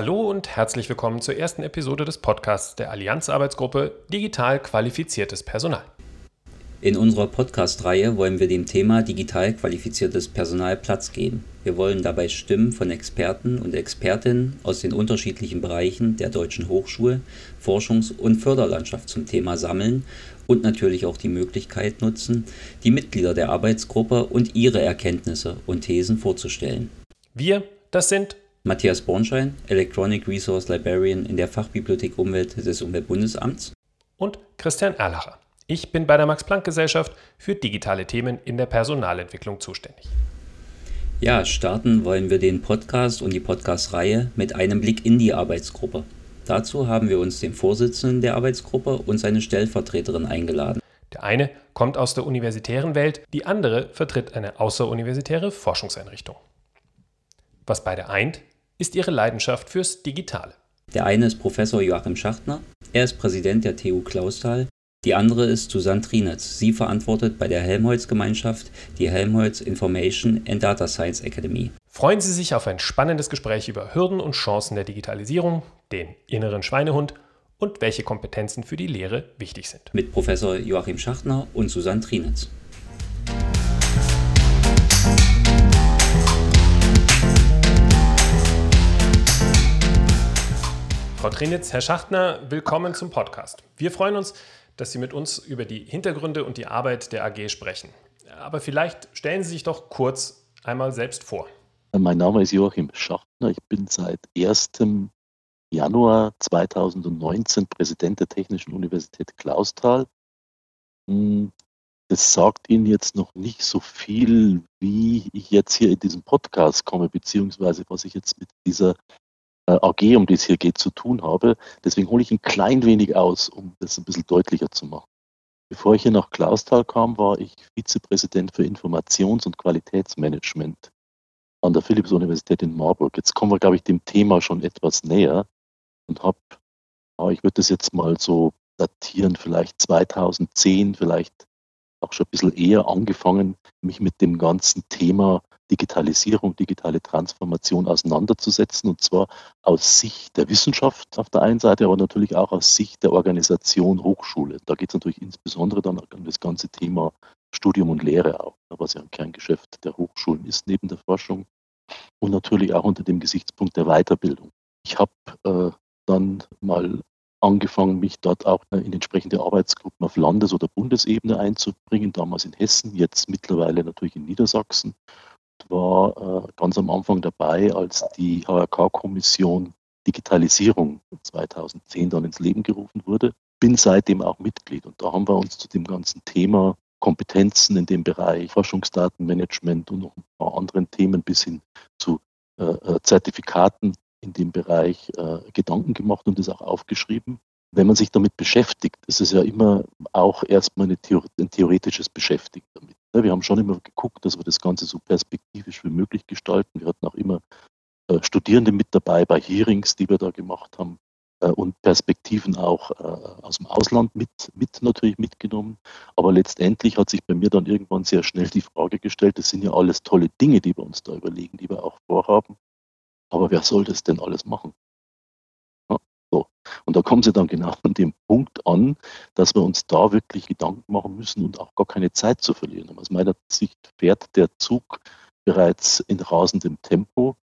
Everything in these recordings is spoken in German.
Hallo und herzlich willkommen zur ersten Episode des Podcasts der Allianz-Arbeitsgruppe Digital qualifiziertes Personal. In unserer Podcast-Reihe wollen wir dem Thema digital qualifiziertes Personal Platz geben. Wir wollen dabei Stimmen von Experten und Expertinnen aus den unterschiedlichen Bereichen der deutschen Hochschul-, Forschungs- und Förderlandschaft zum Thema sammeln und natürlich auch die Möglichkeit nutzen, die Mitglieder der Arbeitsgruppe und ihre Erkenntnisse und Thesen vorzustellen. Wir, das sind Matthias Bornschein, Electronic Resource Librarian in der Fachbibliothek Umwelt des Umweltbundesamts. Und Christian Erlacher. Ich bin bei der Max-Planck-Gesellschaft für digitale Themen in der Personalentwicklung zuständig. Ja, starten wollen wir den Podcast und die Podcast-Reihe mit einem Blick in die Arbeitsgruppe. Dazu haben wir uns den Vorsitzenden der Arbeitsgruppe und seine Stellvertreterin eingeladen. Der eine kommt aus der universitären Welt, die andere vertritt eine außeruniversitäre Forschungseinrichtung. Was beide eint, ist ihre Leidenschaft fürs Digitale. Der eine ist Professor Joachim Schachtner, er ist Präsident der TU Clausthal. Die andere ist Susanne Trinitz. Sie verantwortet bei der Helmholtz-Gemeinschaft die Helmholtz Information and Data Science Academy. Freuen Sie sich auf ein spannendes Gespräch über Hürden und Chancen der Digitalisierung, den inneren Schweinehund und welche Kompetenzen für die Lehre wichtig sind. Mit Professor Joachim Schachtner und Susanne Trinitz. Frau Trinitz, Herr Schachtner, willkommen zum Podcast. Wir freuen uns, dass Sie mit uns über die Hintergründe und die Arbeit der AG sprechen. Aber vielleicht stellen Sie sich doch kurz einmal selbst vor. Mein Name ist Joachim Schachtner. Ich bin seit 1. Januar 2019 Präsident der Technischen Universität Clausthal. Hm, das sagt Ihnen jetzt noch nicht so viel, wie ich jetzt hier in diesem Podcast komme, beziehungsweise was ich jetzt mit dieser AG, um die es hier geht, zu tun habe. Deswegen hole ich ein klein wenig aus, um das ein bisschen deutlicher zu machen. Bevor ich hier nach Clausthal kam, war ich Vizepräsident für Informations- und Qualitätsmanagement an der Philipps-Universität in Marburg. Jetzt kommen wir, glaube ich, dem Thema schon etwas näher und habe, ich würde das jetzt mal so datieren, vielleicht 2010, vielleicht auch schon ein bisschen eher angefangen, mich mit dem ganzen Thema Digitalisierung, digitale Transformation auseinanderzusetzen. Und zwar aus Sicht der Wissenschaft auf der einen Seite, aber natürlich auch aus Sicht der Organisation Hochschule. Da geht es natürlich insbesondere dann um das ganze Thema Studium und Lehre auch, was ja ein Kerngeschäft der Hochschulen ist neben der Forschung. Und natürlich auch unter dem Gesichtspunkt der Weiterbildung. Ich habe äh, dann mal angefangen, mich dort auch in entsprechende Arbeitsgruppen auf Landes- oder Bundesebene einzubringen, damals in Hessen, jetzt mittlerweile natürlich in Niedersachsen. Ich war äh, ganz am Anfang dabei, als die HRK-Kommission Digitalisierung 2010 dann ins Leben gerufen wurde. Bin seitdem auch Mitglied und da haben wir uns zu dem ganzen Thema Kompetenzen in dem Bereich Forschungsdatenmanagement und noch ein paar anderen Themen bis hin zu äh, äh Zertifikaten in dem Bereich äh, Gedanken gemacht und das auch aufgeschrieben. Wenn man sich damit beschäftigt, ist es ja immer auch erstmal ein theoretisches Beschäftigen damit. Ne? Wir haben schon immer geguckt, dass wir das Ganze so perspektivisch wie möglich gestalten. Wir hatten auch immer äh, Studierende mit dabei bei Hearings, die wir da gemacht haben äh, und Perspektiven auch äh, aus dem Ausland mit, mit natürlich mitgenommen. Aber letztendlich hat sich bei mir dann irgendwann sehr schnell die Frage gestellt, das sind ja alles tolle Dinge, die wir uns da überlegen, die wir auch vorhaben. Aber wer soll das denn alles machen? Und da kommen sie dann genau an dem Punkt an, dass wir uns da wirklich Gedanken machen müssen und auch gar keine Zeit zu verlieren. Aus meiner Sicht fährt der Zug bereits in rasendem Tempo.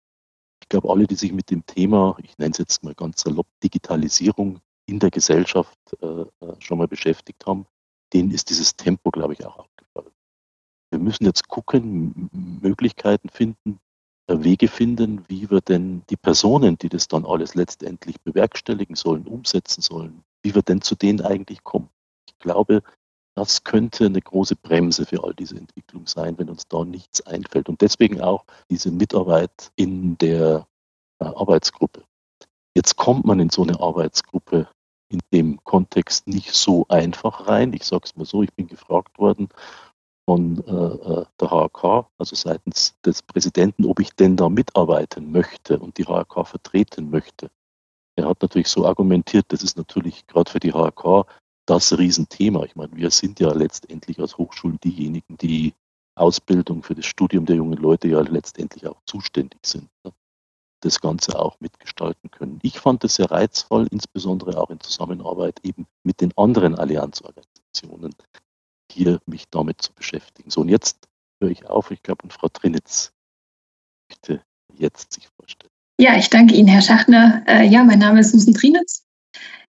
Ich glaube, alle, die sich mit dem Thema, ich nenne es jetzt mal ganz salopp, Digitalisierung in der Gesellschaft äh, äh schon mal beschäftigt haben, denen ist dieses Tempo, glaube ich, auch aufgefallen. Wir müssen jetzt gucken, Möglichkeiten finden, Wege finden, wie wir denn die Personen, die das dann alles letztendlich bewerkstelligen sollen, umsetzen sollen, wie wir denn zu denen eigentlich kommen. Ich glaube, das könnte eine große Bremse für all diese Entwicklung sein, wenn uns da nichts einfällt. Und deswegen auch diese Mitarbeit in der äh, Arbeitsgruppe. Jetzt kommt man in so eine Arbeitsgruppe in dem Kontext nicht so einfach rein. Ich sage es mal so, ich bin gefragt worden, von äh, äh der HAK, also seitens des Präsidenten, ob ich denn da mitarbeiten möchte und die HAK vertreten möchte. Er hat natürlich so argumentiert, das ist natürlich gerade für die HAK das Riesenthema. Ich meine, wir sind ja letztendlich als Hochschulen diejenigen, die Ausbildung für das Studium der jungen Leute ja letztendlich auch zuständig sind. Ne? das Ganze auch mitgestalten können. Ich fand es sehr reizvoll, insbesondere auch in Zusammenarbeit eben mit den anderen Allianzorganisationen, hier mich damit zu beschäftigen. So, und jetzt höre ich auf. Ich glaube, und Frau Trinitz möchte jetzt sich vorstellen. Ja, ich danke Ihnen, Herr Schachner. Äh, ja, mein Name ist Susan Trinitz.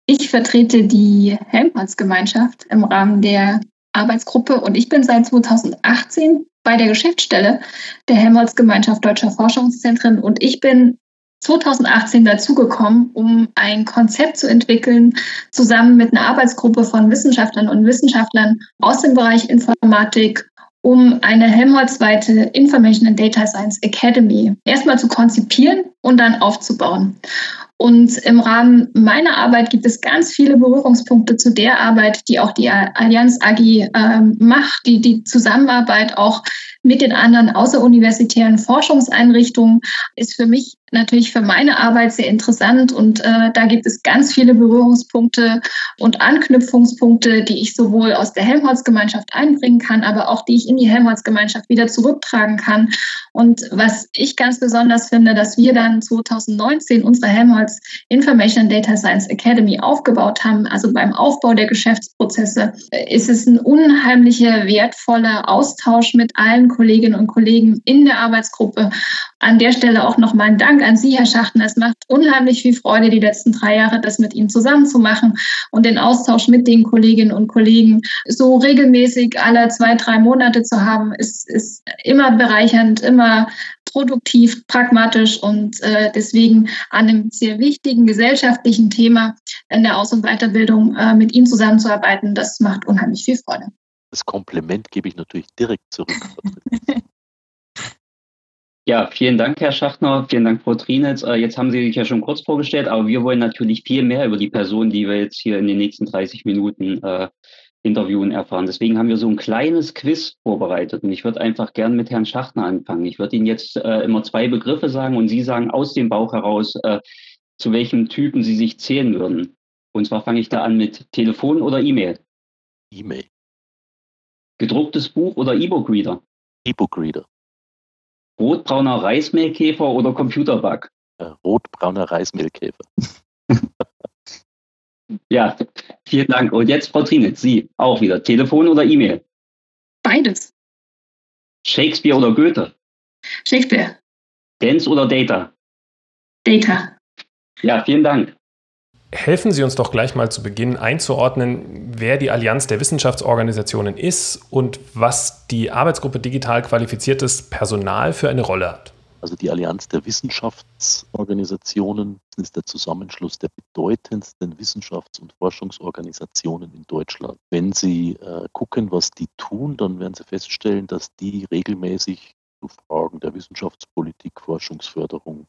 Ich vertrete die Helmholtz-Gemeinschaft im Rahmen der Arbeitsgruppe und ich bin seit 2018 bei der Geschäftsstelle der Helmholtz-Gemeinschaft Deutscher Forschungszentren und ich bin 2018 dazugekommen, um ein Konzept zu entwickeln, zusammen mit einer Arbeitsgruppe von Wissenschaftlern und Wissenschaftlern aus dem Bereich Informatik, um eine Helmholtz-weite Information and Data Science Academy erstmal zu konzipieren und dann aufzubauen. Und im Rahmen meiner Arbeit gibt es ganz viele Berührungspunkte zu der Arbeit, die auch die Allianz AG äh, macht, die die Zusammenarbeit auch mit den anderen außeruniversitären Forschungseinrichtungen ist für mich natürlich für meine Arbeit sehr interessant und äh, da gibt es ganz viele Berührungspunkte und Anknüpfungspunkte, die ich sowohl aus der Helmholtz-Gemeinschaft einbringen kann, aber auch die ich in die Helmholtz-Gemeinschaft wieder zurücktragen kann. Und was ich ganz besonders finde, dass wir dann 2019 unsere Helmholtz Information Data Science Academy aufgebaut haben, also beim Aufbau der Geschäftsprozesse, ist es ein unheimlicher, wertvoller Austausch mit allen Kolleginnen und Kollegen in der Arbeitsgruppe. An der Stelle auch nochmal ein Dank an Sie, Herr Schachten. Es macht unheimlich viel Freude, die letzten drei Jahre das mit Ihnen zusammen zu machen und den Austausch mit den Kolleginnen und Kollegen so regelmäßig alle zwei, drei Monate zu haben, ist, ist immer bereichernd, immer produktiv, pragmatisch und äh, deswegen an einem sehr wichtigen gesellschaftlichen Thema in der Aus- und Weiterbildung äh, mit Ihnen zusammenzuarbeiten, das macht unheimlich viel Freude. Das Kompliment gebe ich natürlich direkt zurück. Ja, vielen Dank, Herr Schachtner. Vielen Dank, Frau Trinitz. Äh, jetzt haben Sie sich ja schon kurz vorgestellt, aber wir wollen natürlich viel mehr über die Person, die wir jetzt hier in den nächsten 30 Minuten äh, interviewen, erfahren. Deswegen haben wir so ein kleines Quiz vorbereitet und ich würde einfach gern mit Herrn Schachtner anfangen. Ich würde Ihnen jetzt äh, immer zwei Begriffe sagen und Sie sagen aus dem Bauch heraus, äh, zu welchem Typen Sie sich zählen würden. Und zwar fange ich da an mit Telefon oder E-Mail? E-Mail. Gedrucktes Buch oder E-Book-Reader? E-Book-Reader. Rotbrauner Reismehlkäfer oder Computerbug? Rotbrauner Reismehlkäfer. ja, vielen Dank. Und jetzt, Frau Trinitz, Sie auch wieder. Telefon oder E-Mail? Beides. Shakespeare oder Goethe? Shakespeare. Dance oder Data? Data. Ja, vielen Dank. Helfen Sie uns doch gleich mal zu Beginn einzuordnen, wer die Allianz der Wissenschaftsorganisationen ist und was die Arbeitsgruppe digital qualifiziertes Personal für eine Rolle hat. Also die Allianz der Wissenschaftsorganisationen ist der Zusammenschluss der bedeutendsten Wissenschafts- und Forschungsorganisationen in Deutschland. Wenn Sie äh, gucken, was die tun, dann werden Sie feststellen, dass die regelmäßig zu Fragen der Wissenschaftspolitik, Forschungsförderung,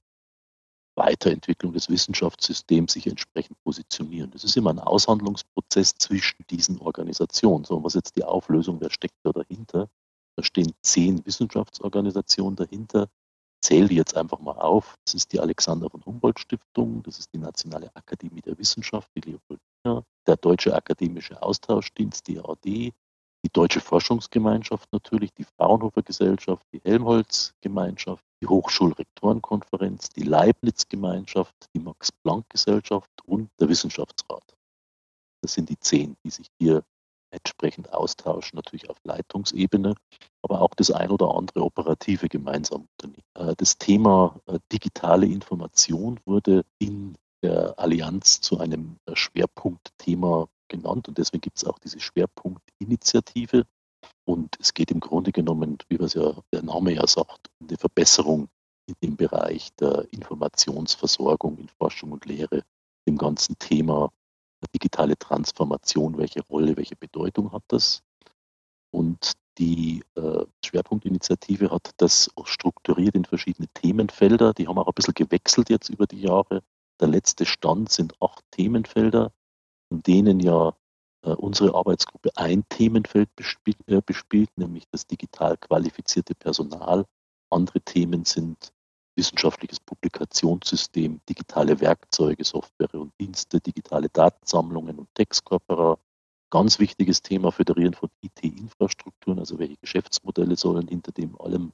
Weiterentwicklung des Wissenschaftssystems sich entsprechend positionieren. Das ist immer ein Aushandlungsprozess zwischen diesen Organisationen. So, was jetzt die Auflösung, wer steckt da dahinter? Da stehen zehn Wissenschaftsorganisationen dahinter. Zähle die jetzt einfach mal auf. Das ist die Alexander von Humboldt Stiftung, das ist die Nationale Akademie der Wissenschaft, die Leopoldina, der Deutsche Akademische Austauschdienst, die AD, die Deutsche Forschungsgemeinschaft natürlich, die Fraunhofer Gesellschaft, die Helmholtz Gemeinschaft, die Hochschulrektorenkonferenz, die Leibniz-Gemeinschaft, die Max-Planck-Gesellschaft und der Wissenschaftsrat. Das sind die zehn, die sich hier entsprechend austauschen, natürlich auf Leitungsebene, aber auch das ein oder andere operative gemeinsam unternehmen. Äh, das Thema äh, digitale Information wurde in der Allianz zu einem äh, Schwerpunktthema genannt und deswegen gibt es auch diese Schwerpunktinitiative, und es geht im Grunde genommen, wie was ja der Name ja sagt, um die Verbesserung in dem Bereich der Informationsversorgung in Forschung und Lehre, dem ganzen Thema digitale Transformation, welche Rolle, welche Bedeutung hat das? Und die äh, Schwerpunktinitiative hat das strukturiert in verschiedene Themenfelder. Die haben auch ein bisschen gewechselt jetzt über die Jahre. Der letzte Stand sind acht Themenfelder, in denen ja unsere Arbeitsgruppe ein Themenfeld bespielt, äh, bespielt, nämlich das digital qualifizierte Personal. Andere Themen sind wissenschaftliches Publikationssystem, digitale Werkzeuge, Software und Dienste, digitale Datensammlungen und Textkorpora. Ganz wichtiges Thema, Föderieren von IT-Infrastrukturen, also welche Geschäftsmodelle sollen hinter dem allem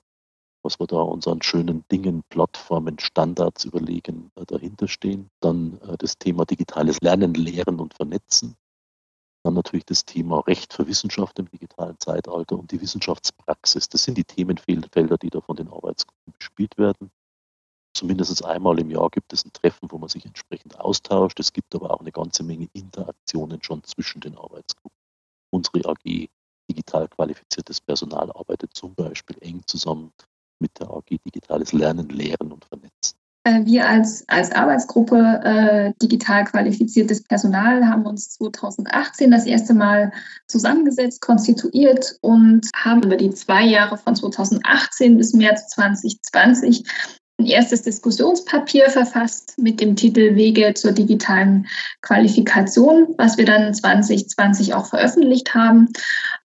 was wir da unseren schönen Dingen, Plattformen, Standards überlegen, äh, dahinter stehen. Dann äh, das Thema digitales Lernen, Lehren und Vernetzen. Dann natürlich das Thema Recht für Wissenschaft im digitalen Zeitalter und die Wissenschaftspraxis. Das sind die Themenfelder, die da von den Arbeitsgruppen bespielt werden. Zumindest einmal im Jahr gibt es ein Treffen, wo man sich entsprechend austauscht. Es gibt aber auch eine ganze Menge Interaktionen schon zwischen den Arbeitsgruppen. Unsere AG digital qualifiziertes Personal arbeitet zum Beispiel eng zusammen mit der AG Digitales Lernen, Lehren und Vernetzen. Äh, wir als, als Arbeitsgruppe äh, digital qualifiziertes Personal haben uns 2018 das erste Mal zusammengesetzt, konstituiert und haben über die zwei Jahre von 2018 bis März 2020 ein erstes Diskussionspapier verfasst mit dem Titel Wege zur digitalen Qualifikation, was wir dann 2020 auch veröffentlicht haben.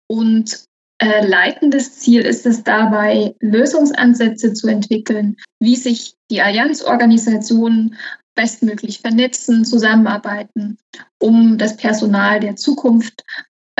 Und äh, leitendes Ziel ist es dabei, Lösungsansätze zu entwickeln, wie sich die Allianzorganisationen bestmöglich vernetzen, zusammenarbeiten, um das Personal der Zukunft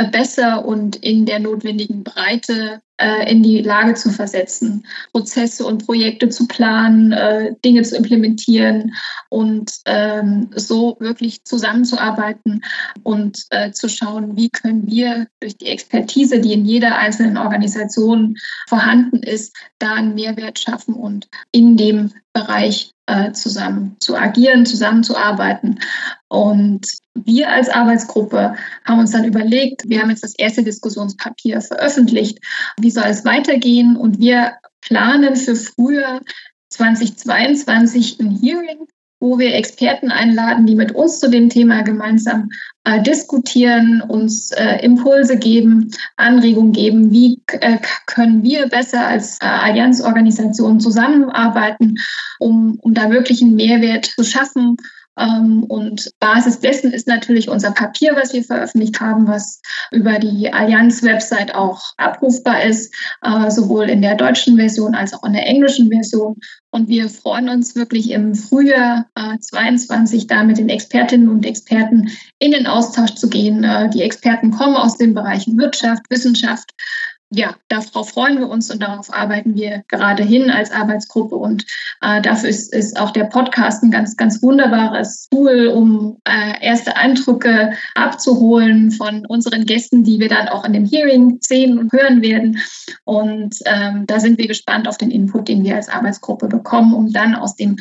besser und in der notwendigen Breite äh, in die Lage zu versetzen, Prozesse und Projekte zu planen, äh, Dinge zu implementieren und ähm, so wirklich zusammenzuarbeiten und äh, zu schauen, wie können wir durch die Expertise, die in jeder einzelnen Organisation vorhanden ist, da einen Mehrwert schaffen und in dem Bereich äh, zusammen zu agieren, zusammenzuarbeiten. Und wir als Arbeitsgruppe haben uns dann überlegt, wir haben jetzt das erste Diskussionspapier veröffentlicht, wie soll es weitergehen? Und wir planen für Frühjahr 2022 ein Hearing wo wir Experten einladen, die mit uns zu dem Thema gemeinsam äh, diskutieren, uns äh, Impulse geben, Anregungen geben, wie äh, können wir besser als äh, Allianzorganisation zusammenarbeiten, um, um da wirklich einen Mehrwert zu schaffen und Basis dessen ist natürlich unser Papier, was wir veröffentlicht haben, was über die Allianz-Website auch abrufbar ist, äh, sowohl in der deutschen Version als auch in der englischen Version. Und wir freuen uns wirklich im Frühjahr äh, 22 da mit den Expertinnen und Experten in den Austausch zu gehen. Äh, die Experten kommen aus den Bereichen Wirtschaft, Wissenschaft, ja, darauf freuen wir uns und darauf arbeiten wir gerade hin als Arbeitsgruppe. Und äh, dafür ist, ist auch der Podcast ein ganz, ganz wunderbares Tool, um äh, erste Eindrücke abzuholen von unseren Gästen, die wir dann auch in dem Hearing sehen und hören werden. Und ähm, da sind wir gespannt auf den Input, den wir als Arbeitsgruppe bekommen, um dann aus dem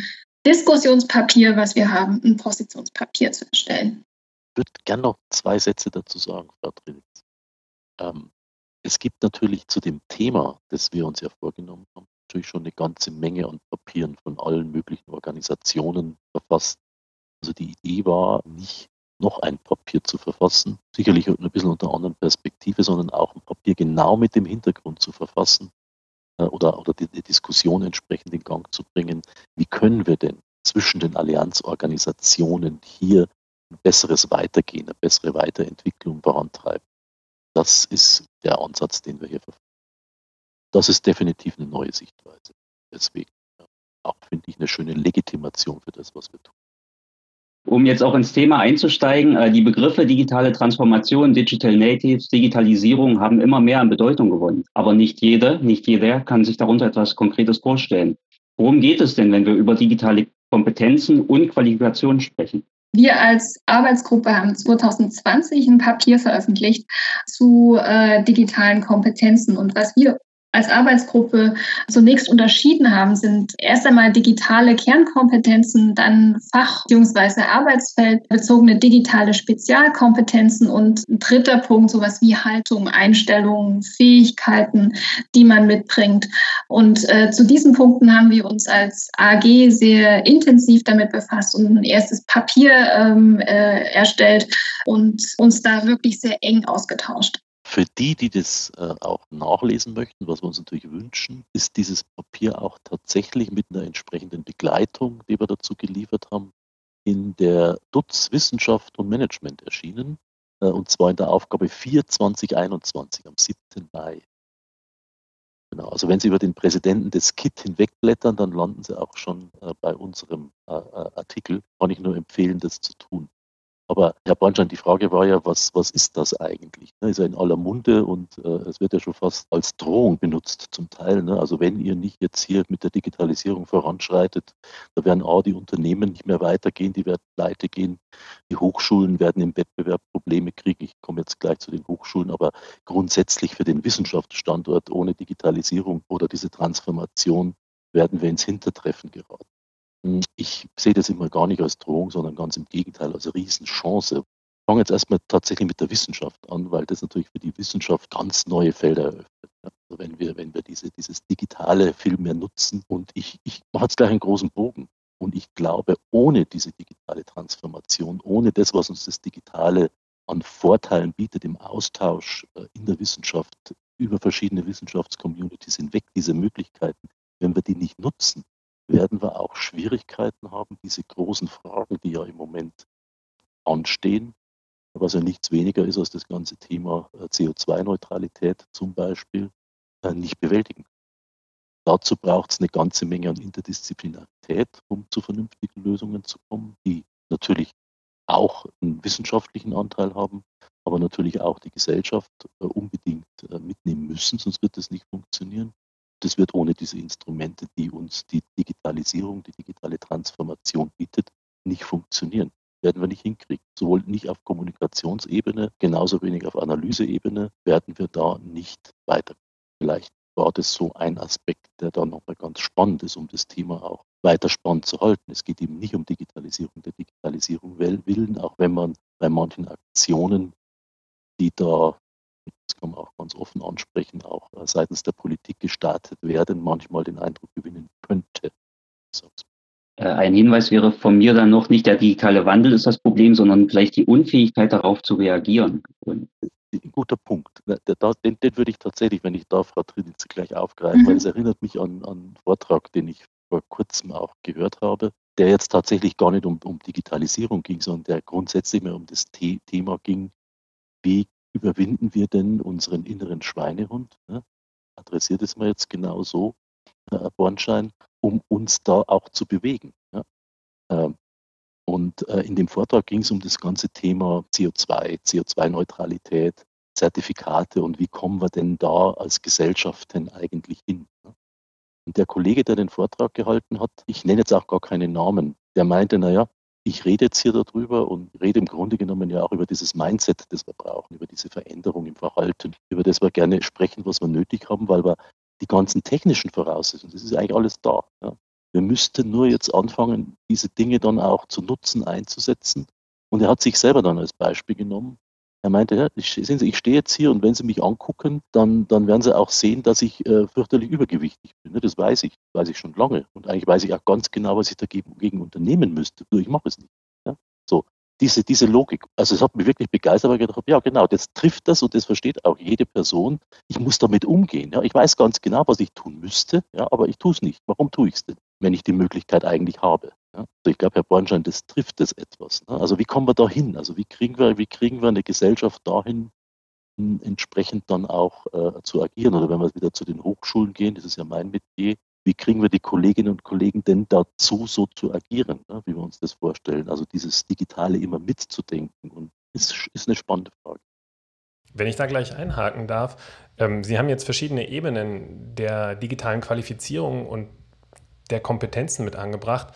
Diskussionspapier, was wir haben, ein Positionspapier zu erstellen. Ich würde gerne noch zwei Sätze dazu sagen, Frau Trinitz. Ähm, es gibt natürlich zu dem Thema, das wir uns ja vorgenommen haben, natürlich schon eine ganze Menge an Papieren von allen möglichen Organisationen verfasst. Also die Idee war nicht noch ein Papier zu verfassen, sicherlich ein bisschen unter anderen Perspektive, sondern auch ein Papier genau mit dem Hintergrund zu verfassen äh, oder, oder die, die Diskussion entsprechend in Gang zu bringen. Wie können wir denn zwischen den Allianzorganisationen hier ein besseres Weitergehen, eine bessere Weiterentwicklung vorantreiben? Das ist der Ansatz, den wir hier verfolgen. Das ist definitiv eine neue Sichtweise. Deswegen auch, finde ich, eine schöne Legitimation für das, was wir tun. Um jetzt auch ins Thema einzusteigen, äh, die Begriffe digitale Transformation, Digital Natives, Digitalisierung haben immer mehr an Bedeutung gewonnen. Aber nicht jeder, nicht jeder kann sich darunter etwas Konkretes vorstellen. Worum geht es denn, wenn wir über digitale Kompetenzen und Qualifikationen sprechen? Wir als Arbeitsgruppe haben 2020 ein Papier veröffentlicht zu äh, digitalen Kompetenzen. Und was wir als Arbeitsgruppe zunächst unterschieden haben, sind erst einmal digitale Kernkompetenzen, dann Fach- bzw. Arbeitsfeldbezogene digitale Spezialkompetenzen und ein dritter Punkt, sowas wie Haltung, Einstellungen, Fähigkeiten, die man mitbringt. Und äh, zu diesen Punkten haben wir uns als AG sehr intensiv damit befasst und ein erstes Papier ähm, äh, erstellt und uns da wirklich sehr eng ausgetauscht. Für die, die das äh, auch nachlesen möchten, was wir uns natürlich wünschen, ist dieses Papier auch tatsächlich mit einer entsprechenden Begleitung, die wir dazu geliefert haben, in der DUTZ Wissenschaft und Management erschienen. Äh, und zwar in der Aufgabe 4 2021 am 7. Mai. Genau, also wenn Sie über den Präsidenten des KIT hinwegblättern, dann landen Sie auch schon äh, bei unserem Artikel. Kann ich nur empfehlen, das zu tun. Aber Herr Bornstein, die Frage war ja, was, was ist das eigentlich? Ne, ist ja in aller Munde und äh, es wird ja schon fast als Drohung benutzt zum Teil. Ne? Also wenn ihr nicht jetzt hier mit der Digitalisierung voranschreitet, da werden A, die Unternehmen nicht mehr weitergehen, die werden pleite gehen, die Hochschulen werden im Wettbewerb Probleme kriegen. Ich komme jetzt gleich zu den Hochschulen, aber grundsätzlich für den Wissenschaftsstandort ohne Digitalisierung oder diese Transformation werden wir ins Hintertreffen geraten. Hm, ich sehe das immer gar nicht als Drohung, sondern ganz im Gegenteil als Riesenchance. Ich fange jetzt erstmal tatsächlich mit der Wissenschaft an, weil das natürlich für die Wissenschaft ganz neue Felder eröffnet. Also wenn wir, wenn wir diese, dieses Digitale viel mehr nutzen und ich, ich mache jetzt gleich einen großen Bogen. Und ich glaube, ohne diese digitale Transformation, ohne das, was uns das Digitale an Vorteilen bietet im Austausch äh, in der Wissenschaft, über verschiedene Wissenschaftscommunities hinweg, diese Möglichkeiten, wenn wir die nicht nutzen, werden wir auch Schwierigkeiten haben, diese großen Fragen, die ja im Moment anstehen, was ja nichts weniger ist als das ganze Thema äh, CO2-Neutralität zum Beispiel, äh, nicht bewältigen. Dazu braucht es eine ganze Menge an Interdisziplinarität, um zu vernünftigen Lösungen zu kommen, die natürlich auch einen wissenschaftlichen Anteil haben, aber natürlich auch die Gesellschaft äh, unbedingt mitnehmen müssen, sonst wird das nicht funktionieren das wird ohne diese Instrumente, die uns die Digitalisierung, die digitale Transformation bietet, nicht funktionieren. Werden wir nicht hinkriegen. Sowohl nicht auf Kommunikationsebene, genauso wenig auf Analyseebene werden wir da nicht weiter. Vielleicht war das so ein Aspekt, der da nochmal ganz spannend ist, um das Thema auch weiter spannend zu halten. Es geht eben nicht um Digitalisierung der Digitalisierung willen, auch wenn man bei manchen Aktionen, die da das kann man auch ganz offen ansprechen, auch äh, seitens der Politik gestartet werden, manchmal den Eindruck gewinnen könnte. Äh, ein Hinweis wäre von mir dann noch nicht der digitale Wandel ist das Problem, sondern vielleicht die Unfähigkeit darauf zu reagieren. Ein guter Punkt. Den, den, würde ich tatsächlich, wenn ich darf, Frau Trinitz, gleich aufgreifen, mhm. weil es erinnert mich an, an einen Vortrag, den ich vor kurzem auch gehört habe, der jetzt tatsächlich gar nicht um, um Digitalisierung ging, sondern der grundsätzlich mehr um das The Thema ging, wie überwinden wir denn unseren inneren Schweinehund? Ne? Adressiert es mir jetzt genau so, Herr Bornschein, um uns da auch zu bewegen. Ja? Ähm, und äh, in dem Vortrag ging es um das ganze Thema CO2, CO2-Neutralität, Zertifikate und wie kommen wir denn da als Gesellschaft denn eigentlich hin? Ne? Und der Kollege, der den Vortrag gehalten hat, ich nenne jetzt auch gar keine Namen, der meinte, naja, ich rede jetzt hier darüber und rede im Grunde genommen ja auch über dieses Mindset, das wir brauchen, über diese Veränderung im Verhalten, über das wir gerne sprechen, was wir nötig haben, weil wir die ganzen technischen Voraussetzungen, das ist eigentlich alles da. Ja. Wir müssten nur jetzt anfangen, diese Dinge dann auch zu nutzen, einzusetzen. Und er hat sich selber dann als Beispiel genommen. Er meinte, ja, sehen Sie, ich stehe jetzt hier und wenn Sie mich angucken, dann, dann werden Sie auch sehen, dass ich äh, fürchterlich übergewichtig bin. Ne? Das weiß ich, weiß ich schon lange. Und eigentlich weiß ich auch ganz genau, was ich dagegen unternehmen müsste. Nur ich mache es nicht. Ja? So, diese, diese Logik. Also es hat mich wirklich begeistert, weil ich gedacht habe, ja genau, das trifft das und das versteht auch jede Person. Ich muss damit umgehen. Ja? Ich weiß ganz genau, was ich tun müsste, ja, aber ich tue es nicht. Warum tue ich es denn, wenn ich die Möglichkeit eigentlich habe? Also ich glaube, Herr Bornstein, das trifft das etwas. Ne? Also wie kommen wir da hin? Also wie kriegen wir, wie kriegen wir eine Gesellschaft dahin, entsprechend dann auch äh, zu agieren? Oder wenn wir wieder zu den Hochschulen gehen, das ist ja mein Metier, wie kriegen wir die Kolleginnen und Kollegen denn dazu, so zu agieren, ne? wie wir uns das vorstellen? Also dieses Digitale immer mitzudenken und ist, ist eine spannende Frage. Wenn ich da gleich einhaken darf, ähm, Sie haben jetzt verschiedene Ebenen der digitalen Qualifizierung und der Kompetenzen mit angebracht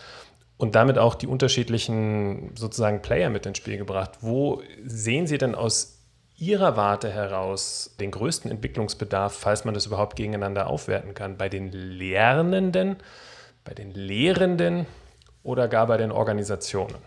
und damit auch die unterschiedlichen sozusagen Player mit ins Spiel gebracht. Wo sehen Sie denn aus Ihrer Warte heraus den größten Entwicklungsbedarf, falls man das überhaupt gegeneinander aufwerten kann? Bei den Lernenden, bei den Lehrenden oder gar bei den Organisationen?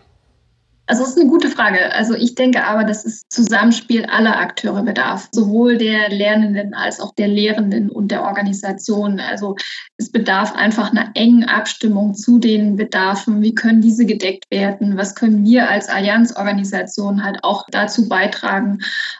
Also, das ist eine gute Frage. Also, ich denke aber, dass es Zusammenspiel aller Akteure bedarf, sowohl der Lernenden als auch der Lehrenden und der Organisation. Also, es bedarf einfach einer engen Abstimmung zu den Bedarfen. Wie können diese gedeckt werden? Was können wir als Allianzorganisation halt auch dazu beitragen,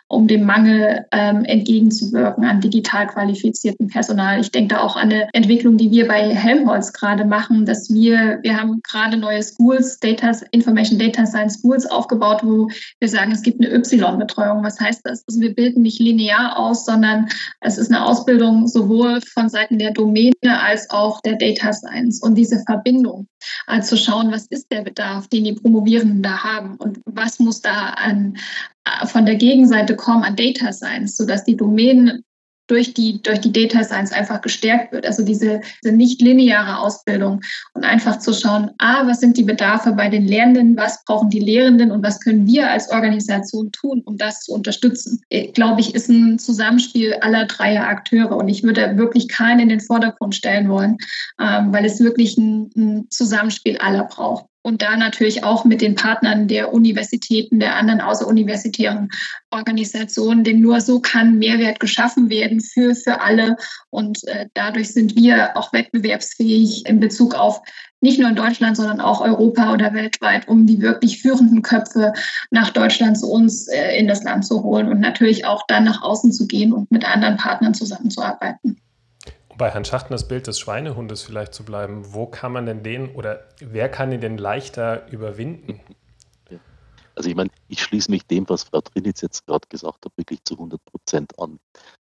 um dem Mangel ähm, entgegenzuwirken an digital qualifiziertem Personal? Ich denke da auch an eine Entwicklung, die wir bei Helmholtz gerade machen, dass wir, wir haben gerade neue Schools, Data, Information Data Science Schools aufgebaut, wo wir sagen, es gibt eine Y-Betreuung. Was heißt das? Also wir bilden nicht linear aus, sondern es ist eine Ausbildung sowohl von Seiten der Domäne als auch der Data Science. Und diese Verbindung, also zu schauen, was ist der Bedarf, den die Promovierenden da haben und was muss da an, von der Gegenseite kommen an Data Science, sodass die Domänen durch die, durch die Data Science einfach gestärkt wird. Also diese, diese nicht lineare Ausbildung und einfach zu schauen, ah, was sind die Bedarfe bei den Lehrenden, was brauchen die Lehrenden und was können wir als Organisation tun, um das zu unterstützen. Ich, glaube ich, ist ein Zusammenspiel aller dreier Akteure und ich würde wirklich keinen in den Vordergrund stellen wollen, ähm, weil es wirklich ein, ein Zusammenspiel aller braucht und da natürlich auch mit den Partnern der Universitäten, der anderen außeruniversitären Organisationen, denn nur so kann Mehrwert geschaffen werden für, für alle. Und äh, dadurch sind wir auch wettbewerbsfähig in Bezug auf nicht nur in Deutschland, sondern auch Europa oder weltweit, um die wirklich führenden Köpfe nach Deutschland zu uns äh, in das Land zu holen und natürlich auch dann nach außen zu gehen und mit anderen Partnern zusammenzuarbeiten bei Herrn Schachtners Bild des Schweinehundes vielleicht zu bleiben, wo kann man denn den oder wer kann ihn denn leichter überwinden? Also ich meine, ich schließe mich dem, was Frau Trinitz jetzt gerade gesagt hat, wirklich zu 100 Prozent an.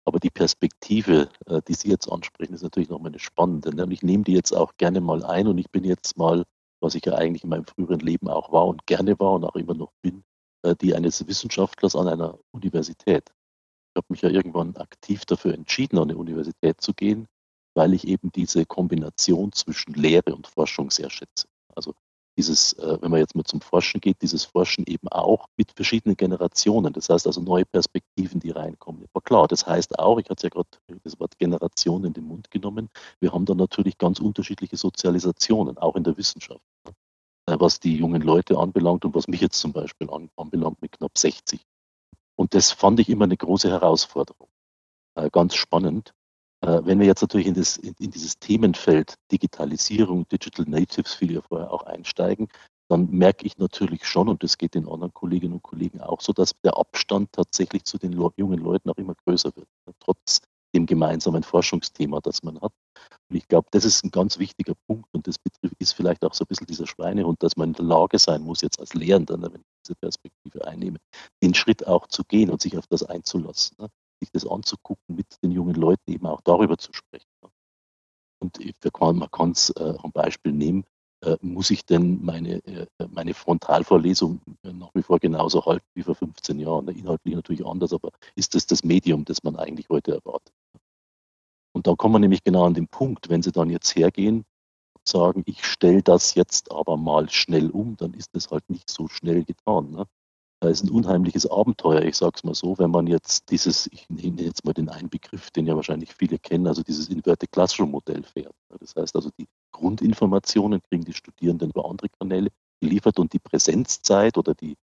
Aber die Perspektive, äh, die Sie jetzt ansprechen, ist natürlich nochmal eine spannende. Ne? Und ich nehme die jetzt auch gerne mal ein und ich bin jetzt mal, was ich ja eigentlich in meinem früheren Leben auch war und gerne war und auch immer noch bin, äh, die eines Wissenschaftlers an einer Universität habe mich ja irgendwann aktiv dafür entschieden, an die Universität zu gehen, weil ich eben diese Kombination zwischen Lehre und Forschung sehr schätze. Also dieses, äh, wenn man jetzt mal zum Forschen geht, dieses Forschen eben auch mit verschiedenen Generationen. Das heißt also neue Perspektiven, die reinkommen. Aber klar, das heißt auch, ich hatte ja gerade das Wort Generation in den Mund genommen, wir haben da natürlich ganz unterschiedliche Sozialisationen, auch in der Wissenschaft. Äh, was die jungen Leute anbelangt und was mich jetzt zum Beispiel anbelangt mit knapp 60. Und das fand ich immer eine große Herausforderung. Äh, ganz spannend. Äh, wenn wir jetzt natürlich in, das, in, in, dieses Themenfeld Digitalisierung, Digital Natives, wie wir vorher auch einsteigen, dann merke ich natürlich schon, und das geht den anderen Kolleginnen und Kollegen auch so, dass der Abstand tatsächlich zu den jungen Leuten auch immer größer wird, ne, trotz dem gemeinsamen Forschungsthema, das man hat. Und ich glaube, das ist ein ganz wichtiger Punkt und das ist vielleicht auch so ein bisschen dieser Schweinehund, dass man in der Lage sein muss, jetzt als Lehrender, ne, wenn ich diese Perspektive einnehme, den Schritt auch zu gehen und sich auf das einzulassen, ne? sich das anzugucken, mit den jungen Leuten eben auch darüber zu sprechen. Ne? Und man kann es äh, am Beispiel nehmen, äh, muss ich denn meine, äh, meine Frontalvorlesung nach wie vor genauso halten wie vor 15 Jahren? Inhaltlich natürlich anders, aber ist das das Medium, das man eigentlich heute erwartet? Und da kommen wir nämlich genau an den Punkt, wenn Sie dann jetzt hergehen sagen, ich stelle das jetzt aber mal schnell um, dann ist das halt nicht so schnell getan. Ne? Da ist ein unheimliches Abenteuer, ich sage es mal so, wenn man jetzt dieses, ich nehme jetzt mal den einen Begriff, den ja wahrscheinlich viele kennen, also dieses Inverted Classroom Modell fährt. Das heißt also, die Grundinformationen kriegen die Studierenden über andere Kanäle geliefert und die Präsenzzeit oder die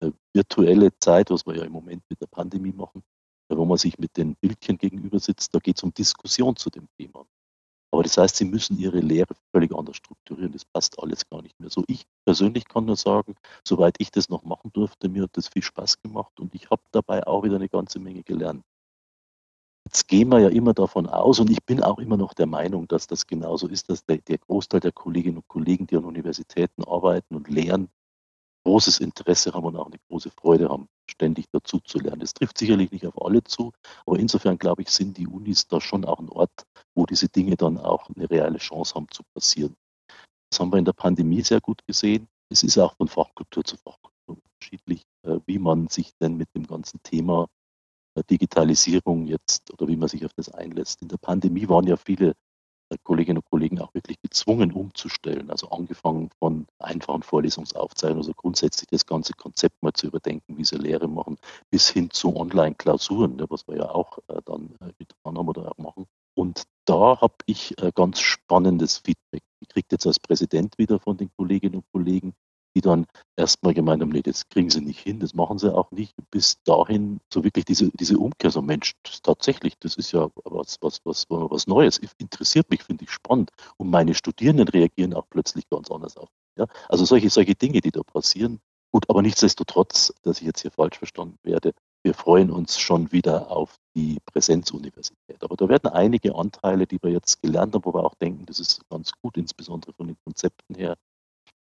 äh, virtuelle Zeit, was wir ja im Moment mit der Pandemie machen, wo man sich mit den Bildchen gegenüber sitzt, da geht es um Diskussion zu dem Thema. Aber das heißt, sie müssen ihre Lehre völlig anders strukturieren. Das passt alles gar nicht mehr. So ich persönlich kann nur sagen, soweit ich das noch machen durfte, mir hat das viel Spaß gemacht und ich habe dabei auch wieder eine ganze Menge gelernt. Jetzt gehen wir ja immer davon aus, und ich bin auch immer noch der Meinung, dass das genauso ist, dass der, der Großteil der Kolleginnen und Kollegen, die an Universitäten arbeiten und lehren, großes Interesse haben und auch eine große Freude haben, ständig dazu zu lernen. Das trifft sicherlich nicht auf alle zu, aber insofern glaube ich, sind die Unis da schon auch ein Ort, wo diese Dinge dann auch eine reale Chance haben zu passieren. Das haben wir in der Pandemie sehr gut gesehen. Es ist auch von Fachkultur zu Fachkultur unterschiedlich, äh, wie man sich denn mit dem ganzen Thema Digitalisierung jetzt oder wie man sich auf das einlässt. In der Pandemie waren ja viele Kolleginnen und Kollegen auch wirklich gezwungen umzustellen. Also angefangen von einfachen Vorlesungsaufzeichnungen, also grundsätzlich das ganze Konzept mal zu überdenken, wie sie Lehre machen, bis hin zu Online-Klausuren, ne, was wir ja auch äh, dann äh, getan haben oder auch machen. Und da habe ich äh, ganz spannendes Feedback. Ich kriege jetzt als Präsident wieder von den Kolleginnen und Kollegen die dann erstmal gemeint haben, nee, das kriegen sie nicht hin, das machen sie auch nicht, bis dahin so wirklich diese, diese Umkehr, so Mensch, das tatsächlich, das ist ja was, was, was, was Neues, interessiert mich, finde ich spannend. Und meine Studierenden reagieren auch plötzlich ganz anders auf. Ja? Also solche, solche Dinge, die da passieren. Gut, aber nichtsdestotrotz, dass ich jetzt hier falsch verstanden werde, wir freuen uns schon wieder auf die Präsenzuniversität. Aber da werden einige Anteile, die wir jetzt gelernt haben, wo wir auch denken, das ist ganz gut, insbesondere von den Konzepten her,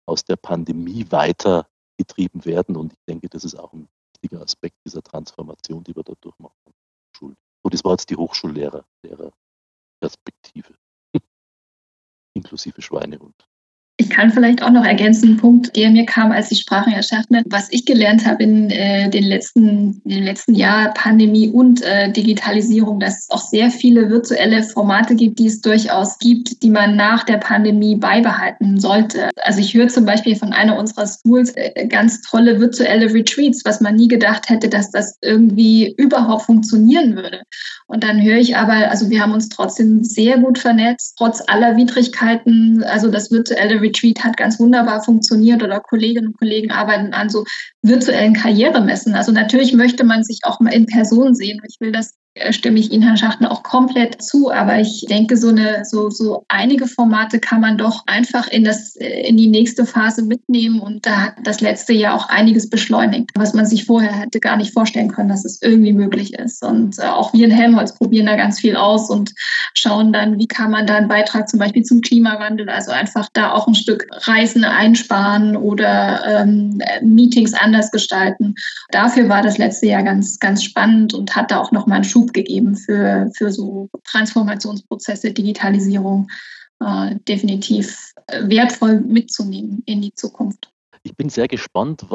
aus der Pandemie weiter getrieben werden. Und ich denke, das ist auch ein wichtiger Aspekt dieser Transformation, die wir da durchmachen. Und das war jetzt die Hochschullehrer, Lehrerperspektive, inklusive Schweinehund. Ich kann vielleicht auch noch ergänzen, einen Punkt, der mir kam, als ich Sprachen erschaffte, was ich gelernt habe in äh, den letzten, in den letzten Jahren Pandemie und äh, Digitalisierung, dass es auch sehr viele virtuelle Formate gibt, die es durchaus gibt, die man nach der Pandemie beibehalten sollte. Also ich höre zum Beispiel von einer unserer Schools äh, ganz tolle virtuelle Retreats, was man nie gedacht hätte, dass das irgendwie überhaupt funktionieren würde. Und dann höre ich aber, also wir haben uns trotzdem sehr gut vernetzt, trotz aller Widrigkeiten. Also das virtuelle Retreat hat ganz wunderbar funktioniert oder Kolleginnen und Kollegen arbeiten an so virtuellen Karrieremessen. Also natürlich möchte man sich auch mal in Person sehen. Ich will das stimme ich Ihnen, Herr Schachten, auch komplett zu. Aber ich denke, so eine, so, so einige Formate kann man doch einfach in das, äh, in die nächste Phase mitnehmen. Und da hat das letzte Jahr auch einiges beschleunigt, was man sich vorher hätte gar nicht vorstellen können, dass es irgendwie möglich ist. Und äh, auch wir in Helmholtz probieren da ganz viel aus und schauen dann, wie kann man da einen Beitrag zum Beispiel zum Klimawandel, also einfach da auch ein Stück Reisen einsparen oder ähm, Meetings anders gestalten. Dafür war das letzte Jahr ganz, ganz spannend und hat da auch nochmal einen Schub Schub gegeben für, für so Transformationsprozesse, Digitalisierung äh, definitiv äh, wertvoll mitzunehmen in die Zukunft. Ich bin sehr gespannt,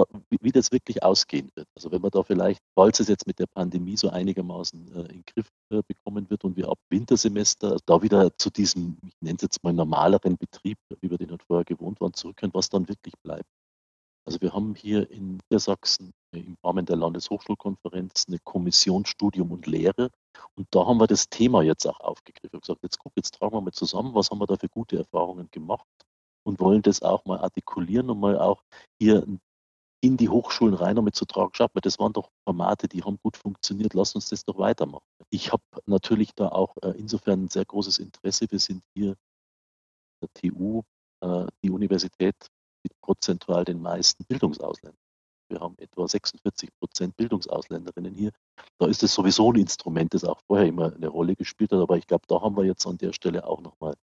wie das wirklich ausgehen wird. Also wenn man da vielleicht, falls es jetzt mit der Pandemie so einigermaßen äh, in den Griff äh, bekommen wird und wir ab Wintersemester da wieder zu diesem, ich nenne es jetzt mal normaleren Betrieb, wie wir den halt vorher gewohnt waren, zurückkehren, was dann wirklich bleibt. Also wir haben hier in Niedersachsen im Rahmen der Landeshochschulkonferenz eine Kommission Studium und Lehre. Und da haben wir das Thema jetzt auch aufgegriffen und gesagt, jetzt guck, jetzt tragen wir mal zusammen, was haben wir da für gute Erfahrungen gemacht und wollen das auch mal artikulieren und mal auch hier in die Hochschulen rein damit zu tragen. Schaut mal, das waren doch Formate, die haben gut funktioniert, lass uns das doch weitermachen. Ich habe natürlich da auch äh, insofern ein sehr großes Interesse. Wir sind hier der TU, äh, die Universität mit prozentual den meisten Bildungsausländern. Wir haben etwa 46 Prozent Bildungsauslänerinnen hier. Da ist es sowieso ein Instrument, das auch vorher immer eine Rolle gespielt hat. Aber ich glaube, da haben wir jetzt an der Stelle auch nochmal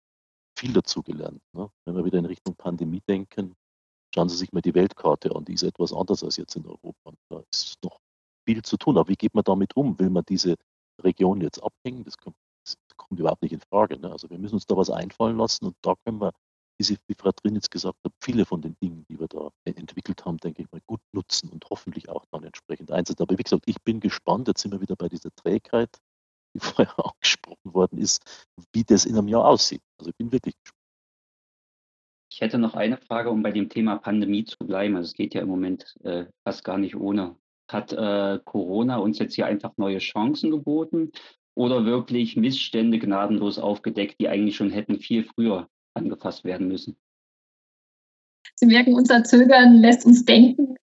viel dazu gelernt. Ne? Wenn wir wieder in Richtung Pandemie denken, schauen Sie sich mal die Weltkarte an. Die ist etwas anders als jetzt in Europa. Da ist noch viel zu tun. Aber wie geht man damit um? Will man diese Region jetzt abhängen? Das kommt, das kommt überhaupt nicht in Frage. Ne? Also wir müssen uns da was einfallen lassen und da können wir wie, wie Frau Trinitz gesagt hat, viele von den Dingen, die wir da entwickelt haben, denke ich mal, gut nutzen und hoffentlich auch dann entsprechend einsetzen. Aber wie gesagt, ich bin gespannt, jetzt sind wir wieder bei dieser Trägheit, die vorher angesprochen worden ist, wie das in einem Jahr aussieht. Also ich bin wirklich gespannt. Ich hätte noch eine Frage, um bei dem Thema Pandemie zu bleiben. Also es geht ja im Moment äh, fast gar nicht ohne. Hat äh, Corona uns jetzt hier einfach neue Chancen geboten oder wirklich Missstände gnadenlos aufgedeckt, die eigentlich schon hätten viel früher angefasst werden müssen. Sie merken, unser Zögern lässt uns denken,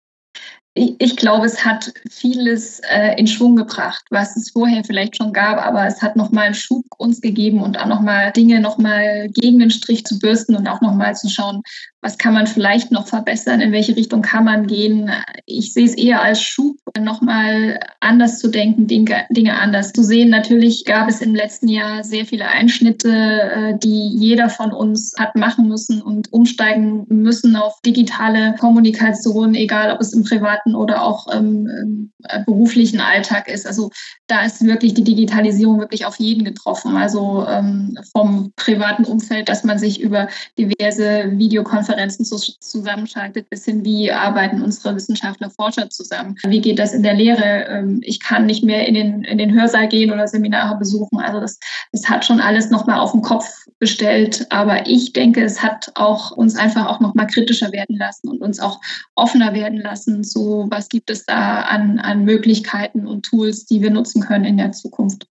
ich glaube, es hat vieles äh, in Schwung gebracht, was es vorher vielleicht schon gab, aber es hat nochmal einen Schub uns gegeben und auch nochmal Dinge nochmal gegen den Strich zu bürsten und auch nochmal zu schauen, was kann man vielleicht noch verbessern, in welche Richtung kann man gehen. Ich sehe es eher als Schub, nochmal anders zu denken, Dinge, anders zu sehen. Natürlich gab es im letzten Jahr sehr viele Einschnitte, äh, die jeder von uns hat machen müssen und umsteigen müssen auf digitale Kommunikation, egal ob es im privaten oder auch im äh, beruflichen Alltag ist. Also da ist wirklich die Digitalisierung wirklich auf jeden getroffen. Also ähm, vom privaten Umfeld, dass man sich über diverse Videokonferenzen zu, zusammenschaltet, bis hin, wie arbeiten unsere Wissenschaftler, Forscher zusammen? Wie geht das in der Lehre? Ähm, ich kann nicht mehr in den, in den Hörsaal gehen oder Seminare besuchen. Also das, das hat schon alles nochmal auf den Kopf gestellt. Aber ich denke, es hat auch uns einfach auch nochmal kritischer werden lassen und uns auch offener werden lassen zu was gibt es da an, an Möglichkeiten und Tools, die wir nutzen können in der Zukunft.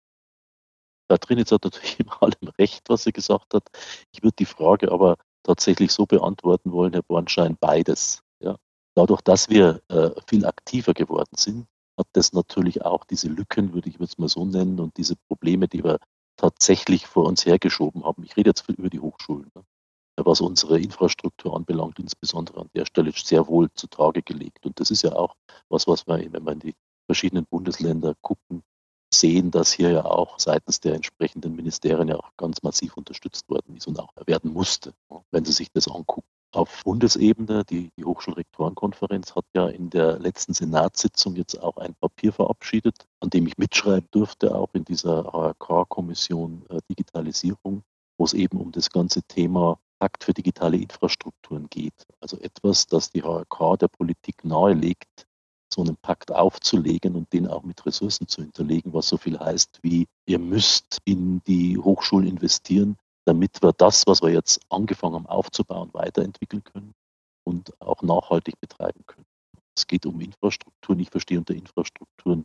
Frau Trinitz hat natürlich in allem recht, was sie gesagt hat. Ich würde die Frage aber tatsächlich so beantworten wollen, Herr Bornschein, beides. Ja. Dadurch, dass wir äh, viel aktiver geworden sind, hat das natürlich auch diese Lücken, würde ich jetzt mal so nennen, und diese Probleme, die wir tatsächlich vor uns hergeschoben haben. Ich rede jetzt über die Hochschulen. Ne was unsere Infrastruktur anbelangt, insbesondere an der Stelle sehr wohl zutage gelegt. Und das ist ja auch was, was wir, wenn wir in die verschiedenen Bundesländer gucken, sehen, dass hier ja auch seitens der entsprechenden Ministerien ja auch ganz massiv unterstützt worden ist und auch werden musste, wenn Sie sich das angucken. auf Bundesebene. Die, die Hochschulrektorenkonferenz hat ja in der letzten Senatssitzung jetzt auch ein Papier verabschiedet, an dem ich mitschreiben durfte, auch in dieser HRK-Kommission äh, Digitalisierung, wo es eben um das ganze Thema Pakt für digitale Infrastrukturen geht. Also etwas, das die HRK der Politik nahelegt, so einen Pakt aufzulegen und den auch mit Ressourcen zu hinterlegen, was so viel heißt wie, ihr müsst in die Hochschulen investieren, damit wir das, was wir jetzt angefangen haben aufzubauen, weiterentwickeln können und auch nachhaltig betreiben können. Es geht um Infrastrukturen. Ich verstehe unter Infrastrukturen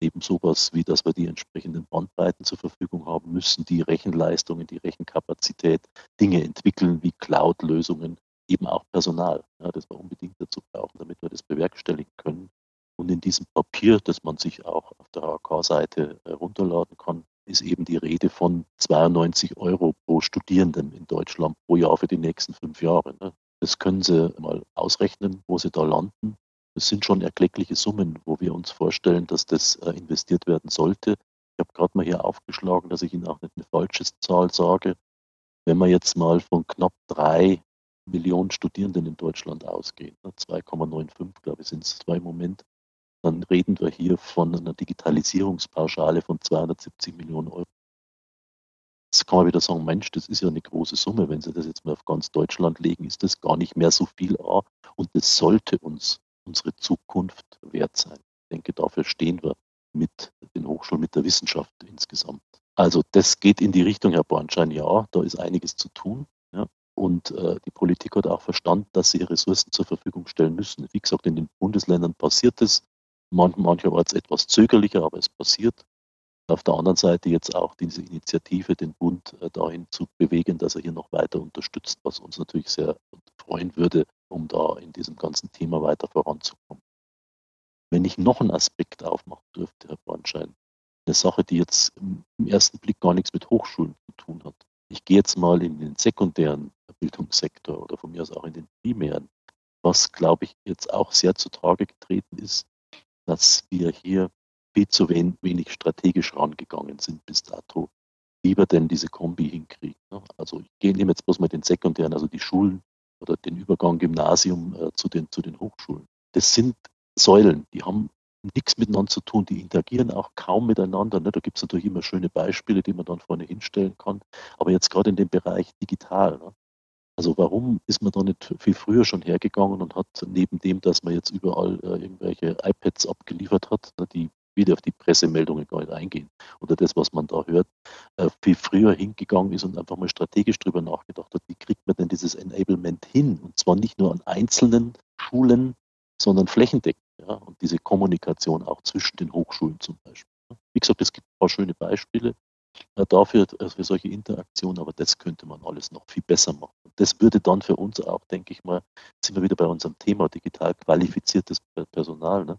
eben sowas wie, dass wir die entsprechenden Bandbreiten zur Verfügung haben müssen, die Rechenleistungen, die Rechenkapazität, Dinge entwickeln wie Cloud-Lösungen, eben auch Personal, ja, das wir unbedingt dazu brauchen, damit wir das bewerkstelligen können. Und in diesem Papier, das man sich auch auf der HK-Seite herunterladen kann, ist eben die Rede von 92 Euro pro Studierenden in Deutschland pro Jahr für die nächsten fünf Jahre. Ne? Das können Sie mal ausrechnen, wo Sie da landen. Das sind schon erkleckliche Summen, wo wir uns vorstellen, dass das äh, investiert werden sollte. Ich habe gerade mal hier aufgeschlagen, dass ich Ihnen auch nicht eine falsche Zahl sage. Wenn wir jetzt mal von knapp drei Millionen Studierenden in Deutschland ausgehen, 2,95 ne, glaube ich sind es zwei im Moment, dann reden wir hier von einer Digitalisierungspauschale von 270 Millionen Euro. Jetzt kann man wieder sagen, Mensch, das ist ja eine große Summe. Wenn Sie das jetzt mal auf ganz Deutschland legen, ist das gar nicht mehr so viel A. Und das sollte uns unsere Zukunft wert sein. Ich denke, dafür stehen wir mit den Hochschulen, mit der Wissenschaft insgesamt. Also das geht in die Richtung, Herr Bornschein, ja, da ist einiges zu tun. Und äh, die Politik hat auch verstanden, dass sie Ressourcen zur Verfügung stellen müssen. Wie gesagt, in den Bundesländern passiert es mancherorts etwas zögerlicher, aber es passiert. Auf der anderen Seite jetzt auch diese Initiative, den Bund äh, dahin zu bewegen, dass er hier noch weiter unterstützt, was uns natürlich sehr freuen würde, um da in diesem ganzen Thema weiter voranzukommen. Wenn ich noch einen Aspekt aufmachen dürfte, Herr Bornschein, eine Sache, die jetzt im ersten Blick gar nichts mit Hochschulen zu tun hat. Ich gehe jetzt mal in den sekundären Bildungssektor oder von mir aus auch in den primären, was, glaube ich, jetzt auch sehr zutage getreten ist, dass wir hier viel zu wenig strategisch rangegangen sind bis dato, wie wir denn diese Kombi hinkriegen. Ne? Also ich nehme jetzt bloß mal den sekundären, also die Schulen oder den Übergang Gymnasium äh, zu, den, zu den Hochschulen. Das sind Säulen, die haben nichts miteinander zu tun, die interagieren auch kaum miteinander. Ne? Da gibt es natürlich immer schöne Beispiele, die man dann vorne hinstellen kann. Aber jetzt gerade in dem Bereich digital, ne? Also warum ist man da nicht viel früher schon hergegangen und hat neben dem, dass man jetzt überall äh, irgendwelche iPads abgeliefert hat, die wieder auf die Pressemeldungen gar nicht eingehen oder das, was man da hört, äh, viel früher hingegangen ist und einfach mal strategisch darüber nachgedacht hat, wie kriegt man denn dieses Enablement hin? Und zwar nicht nur an einzelnen Schulen, sondern flächendeckend. Ja? Und diese Kommunikation auch zwischen den Hochschulen zum Beispiel. Wie gesagt, es gibt ein paar schöne Beispiele dafür, äh, für solche Interaktionen, aber das könnte man alles noch viel besser machen. Und das würde dann für uns auch, denke ich mal, sind wir wieder bei unserem Thema digital qualifiziertes Personal. Ne?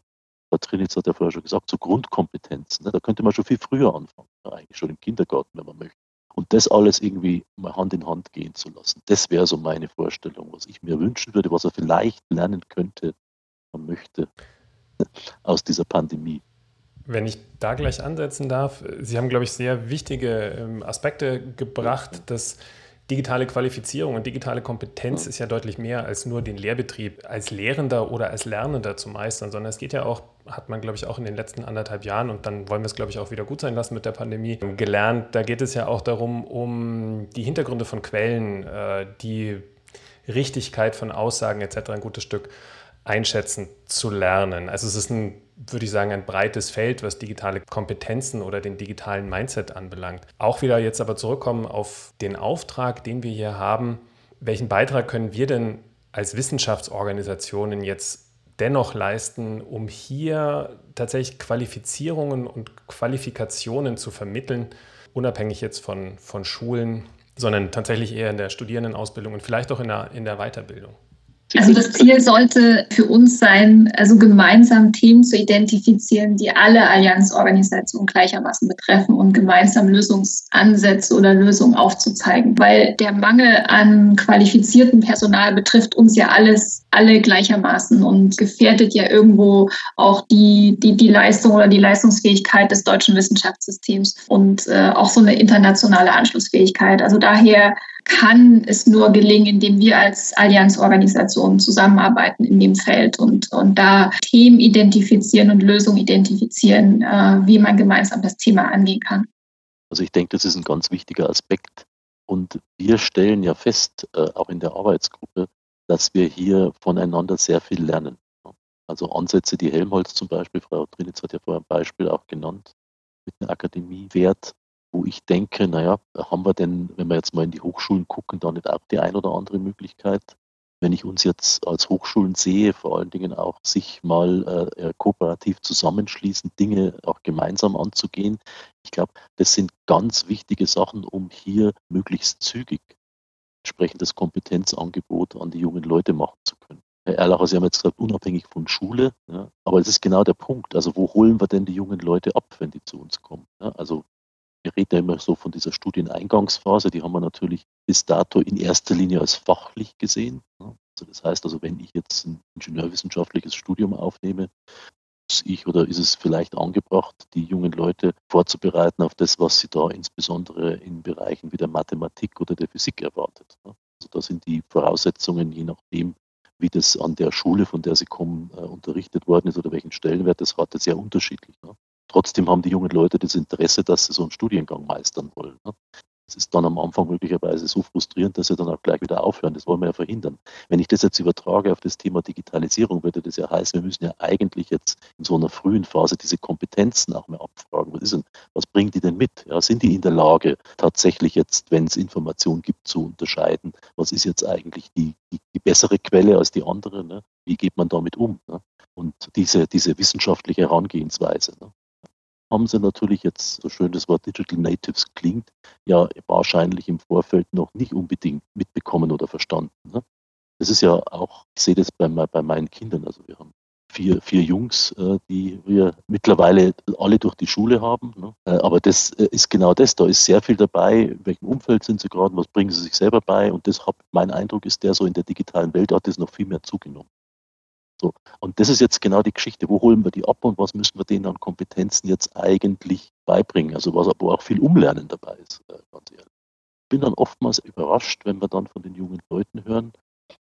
Frau hat ja vorher schon gesagt, so Grundkompetenzen. Ne? Da könnte man schon viel früher anfangen, eigentlich schon im Kindergarten, wenn man möchte. Und das alles irgendwie mal Hand in Hand gehen zu lassen. Das wäre so meine Vorstellung, was ich mir wünschen würde, was er vielleicht lernen könnte, man möchte aus dieser Pandemie. Wenn ich da gleich ansetzen darf, Sie haben, glaube ich, sehr wichtige ähm, Aspekte gebracht, dass digitale Qualifizierung und digitale Kompetenz ist ja deutlich mehr als nur den Lehrbetrieb als Lehrender oder als Lernender zu meistern, sondern es geht ja auch, hat man, glaube ich, auch in den letzten anderthalb Jahren und dann wollen wir es, glaube ich, auch wieder gut sein lassen mit der Pandemie, gelernt. Da geht es ja auch darum, um die Hintergründe von Quellen, äh, die Richtigkeit von Aussagen etc. ein gutes Stück einschätzen zu lernen. Also es ist ein, würde ich sagen, ein breites Feld, was digitale Kompetenzen oder den digitalen Mindset anbelangt. Auch wieder jetzt aber zurückkommen auf den Auftrag, den wir hier haben. Welchen Beitrag können wir denn als Wissenschaftsorganisationen jetzt dennoch leisten, um hier tatsächlich Qualifizierungen und Qualifikationen zu vermitteln, unabhängig jetzt von, von Schulen, sondern tatsächlich eher in der Studierendenausbildung und vielleicht auch in der, in der Weiterbildung? Also das Ziel sollte für uns sein, also gemeinsam Themen zu identifizieren, die alle Allianzorganisationen gleichermaßen betreffen und gemeinsam Lösungsansätze oder Lösungen aufzuzeigen. Weil der Mangel an qualifiziertem Personal betrifft uns ja alles, alle gleichermaßen und gefährdet ja irgendwo auch die, die, die Leistung oder die Leistungsfähigkeit des deutschen Wissenschaftssystems und äh, auch so eine internationale Anschlussfähigkeit. Also daher kann es nur gelingen, indem wir als Allianzorganisation zusammenarbeiten in dem Feld und, und da Themen identifizieren und Lösungen identifizieren, äh, wie man gemeinsam das Thema angehen kann. Also ich denke, das ist ein ganz wichtiger Aspekt. Und wir stellen ja fest, äh, auch in der Arbeitsgruppe, dass wir hier voneinander sehr viel lernen. Also Ansätze, die Helmholtz zum Beispiel, Frau Trinitz hat ja vorher ein Beispiel auch genannt, mit einem Akademiewert, wo ich denke, naja, haben wir denn, wenn wir jetzt mal in die Hochschulen gucken, da nicht auch die ein oder andere Möglichkeit, wenn ich uns jetzt als Hochschulen sehe, vor allen Dingen auch sich mal äh, kooperativ zusammenschließen, Dinge auch gemeinsam anzugehen. Ich glaube, das sind ganz wichtige Sachen, um hier möglichst zügig entsprechendes Kompetenzangebot an die jungen Leute machen zu können. Herr Erlacher, Sie haben jetzt gesagt, unabhängig von Schule, ja, aber es ist genau der Punkt. Also wo holen wir denn die jungen Leute ab, wenn die zu uns kommen? Ja, also wir reden ja immer so von dieser Studieneingangsphase, die haben wir natürlich bis dato in erster Linie als fachlich gesehen. Also das heißt also, wenn ich jetzt ein ingenieurwissenschaftliches Studium aufnehme, muss ich oder ist es vielleicht angebracht, die jungen Leute vorzubereiten auf das, was sie da insbesondere in Bereichen wie der Mathematik oder der Physik erwartet. Also da sind die Voraussetzungen, je nachdem, wie das an der Schule, von der sie kommen, äh, unterrichtet worden ist oder welchen Stellenwert das hatte, sehr unterschiedlich. Trotzdem haben die jungen Leute das Interesse, dass sie so einen Studiengang meistern wollen. Ne? Das ist dann am Anfang möglicherweise so frustrierend, dass sie dann auch gleich wieder aufhören. Das wollen wir ja verhindern. Wenn ich das jetzt übertrage auf das Thema Digitalisierung, würde das ja heißen, wir müssen ja eigentlich jetzt in so einer frühen Phase diese Kompetenzen auch mehr abfragen. Was ist denn, was bringen die denn mit? Ja, sind die in der Lage, tatsächlich jetzt, wenn es Informationen gibt, zu unterscheiden, was ist jetzt eigentlich die, die, die bessere Quelle als die andere? Ne? Wie geht man damit um? Ne? Und diese, diese wissenschaftliche Herangehensweise. Ne? Haben sie natürlich jetzt, so schön das Wort Digital Natives klingt, ja wahrscheinlich im Vorfeld noch nicht unbedingt mitbekommen oder verstanden. Ne? Das ist ja auch, ich sehe das bei, bei meinen Kindern, also wir haben vier, vier Jungs, äh, die wir mittlerweile alle durch die Schule haben. Ne? Äh, aber das äh, ist genau das, da ist sehr viel dabei, in welchem Umfeld sind sie gerade, was bringen sie sich selber bei und das mein Eindruck ist der so in der digitalen Welt hat das noch viel mehr zugenommen. So. Und das ist jetzt genau die Geschichte. Wo holen wir die ab und was müssen wir denen an Kompetenzen jetzt eigentlich beibringen? Also was, wo auch viel Umlernen dabei ist, äh, ganz ehrlich. Ich bin dann oftmals überrascht, wenn wir dann von den jungen Leuten hören,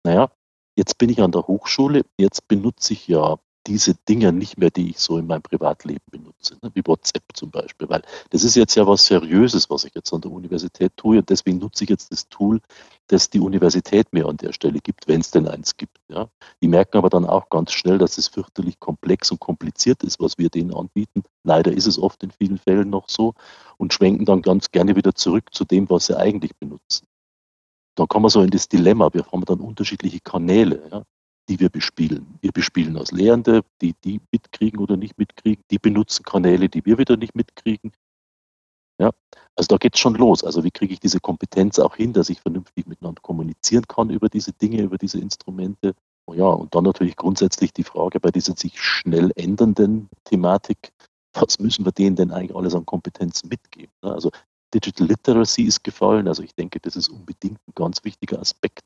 naja, jetzt bin ich an der Hochschule, jetzt benutze ich ja diese Dinge nicht mehr, die ich so in meinem Privatleben benutze, ne? wie WhatsApp zum Beispiel, weil das ist jetzt ja was Seriöses, was ich jetzt an der Universität tue und deswegen nutze ich jetzt das Tool, das die Universität mir an der Stelle gibt, wenn es denn eins gibt. Ja? Die merken aber dann auch ganz schnell, dass es fürchterlich komplex und kompliziert ist, was wir denen anbieten. Leider ist es oft in vielen Fällen noch so und schwenken dann ganz gerne wieder zurück zu dem, was sie eigentlich benutzen. Dann kommen wir so in das Dilemma. Wir haben dann unterschiedliche Kanäle. Ja? Die wir bespielen. Wir bespielen als Lehrende, die die mitkriegen oder nicht mitkriegen. Die benutzen Kanäle, die wir wieder nicht mitkriegen. Ja, also da geht es schon los. Also wie kriege ich diese Kompetenz auch hin, dass ich vernünftig miteinander kommunizieren kann über diese Dinge, über diese Instrumente. Oh ja, und dann natürlich grundsätzlich die Frage bei dieser sich schnell ändernden Thematik, was müssen wir denen denn eigentlich alles an Kompetenzen mitgeben? Also Digital Literacy ist gefallen. Also ich denke, das ist unbedingt ein ganz wichtiger Aspekt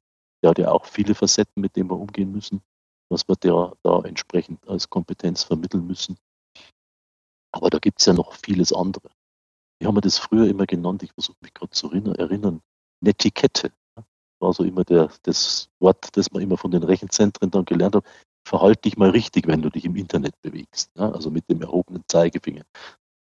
der hat ja auch viele Facetten, mit denen wir umgehen müssen, was wir der da entsprechend als Kompetenz vermitteln müssen. Aber da gibt es ja noch vieles andere. Wie haben wir das früher immer genannt? Ich versuche mich gerade zu erinnern. Netiquette war so immer der, das Wort, das man immer von den Rechenzentren dann gelernt hat. Verhalte dich mal richtig, wenn du dich im Internet bewegst. Ja? Also mit dem erhobenen Zeigefinger.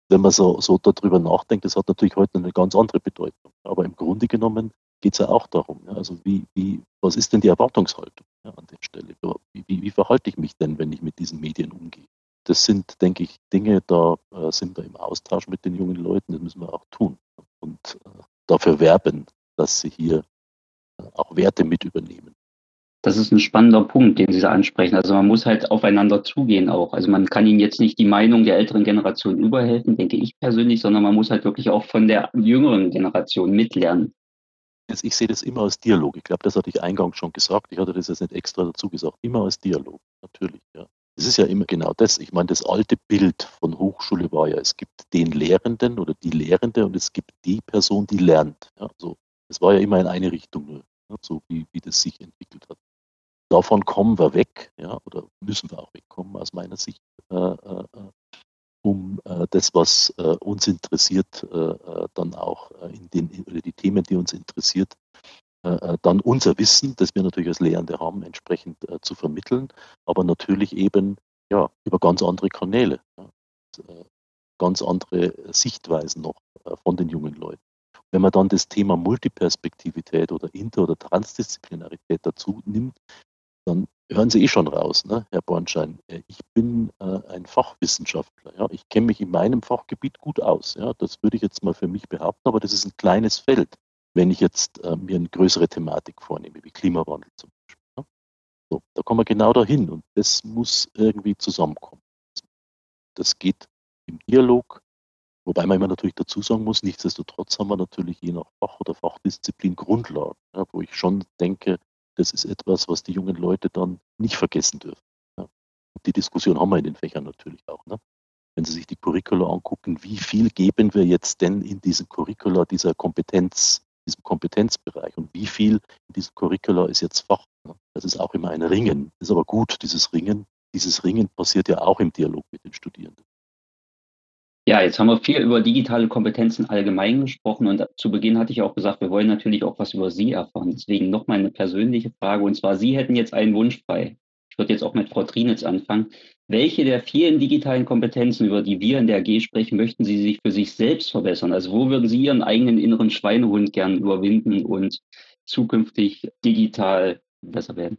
Wenn man so, so darüber nachdenkt, das hat natürlich heute eine ganz andere Bedeutung. Aber im Grunde genommen geht es ja auch darum. Ja, also wie, wie, was ist denn die Erwartungshaltung ja, an der Stelle? Wie, wie, wie, verhalte ich mich denn, wenn ich mit diesen Medien umgehe? Das sind, denke ich, Dinge, da äh, sind wir im Austausch mit den jungen Leuten, das müssen wir auch tun und äh, dafür werben, dass sie hier äh, auch Werte mit übernehmen. Das ist ein spannender Punkt, den Sie da ansprechen. Also man muss halt aufeinander zugehen auch. Also man kann ihnen jetzt nicht die Meinung der älteren Generation überhelfen, denke ich persönlich, sondern man muss halt wirklich auch von der jüngeren Generation mitlernen ich sehe das immer als Dialog. Ich glaube, das hatte ich eingangs schon gesagt. Ich hatte das jetzt nicht extra dazu gesagt. Immer als Dialog, natürlich. Ja. Es ist ja immer genau das. Ich meine, das alte Bild von Hochschule war ja, es gibt den Lehrenden oder die Lehrende und es gibt die Person, die lernt. Ja. So, es war ja immer in eine Richtung nur, so wie, wie das sich entwickelt hat. Davon kommen wir weg, ja, oder müssen wir auch wegkommen aus meiner Sicht. Äh, äh, äh um äh, das, was äh, uns interessiert, äh, äh dann auch äh, in den, oder die Themen, die uns interessiert, dann unser Wissen, das wir natürlich als Lehrende haben, entsprechend zu vermitteln, aber natürlich eben ja, über ganz andere Kanäle, ja, ganz andere Sichtweisen noch von den jungen Leuten. Wenn man dann das Thema Multiperspektivität oder Inter- oder Transdisziplinarität dazu nimmt, dann hören Sie eh schon raus, ne, Herr Bornschein. Äh, ich bin äh, ein Fachwissenschaftler. Ja. Ich kenne mich in meinem Fachgebiet gut aus. Ja. Das würde ich jetzt mal für mich behaupten, aber das ist ein kleines Feld, wenn ich jetzt äh, mir eine größere Thematik vornehme, wie Klimawandel zum Beispiel. Ja. So, da kommen wir genau dahin und das muss irgendwie zusammenkommen. Das geht im Dialog, wobei man immer natürlich dazu sagen muss, nichtsdestotrotz haben wir natürlich je nach Fach oder Fachdisziplin Grundlagen, ja, wo ich schon denke, das ist etwas, was die jungen Leute dann nicht vergessen dürfen. Ja. Die Diskussion haben wir in den Fächern natürlich auch. Ne? Wenn Sie sich die Curricula angucken, wie viel geben wir jetzt denn in diesem Curricula dieser Kompetenz, diesem Kompetenzbereich und wie viel in diesem Curricula ist jetzt Fach. Ne? Das ist auch immer ein Ringen. Das ist aber gut, dieses Ringen. Dieses Ringen passiert ja auch im Dialog mit den Studierenden. Ja, jetzt haben wir viel über digitale Kompetenzen allgemein gesprochen und zu Beginn hatte ich auch gesagt, wir wollen natürlich auch was über Sie erfahren. Deswegen nochmal eine persönliche Frage und zwar, Sie hätten jetzt einen Wunsch frei. Ich würde jetzt auch mit Frau Trinitz anfangen. Welche der vielen digitalen Kompetenzen, über die wir in der AG sprechen, möchten Sie sich für sich selbst verbessern? Also wo würden Sie Ihren eigenen inneren Schweinehund gern überwinden und zukünftig digital besser werden?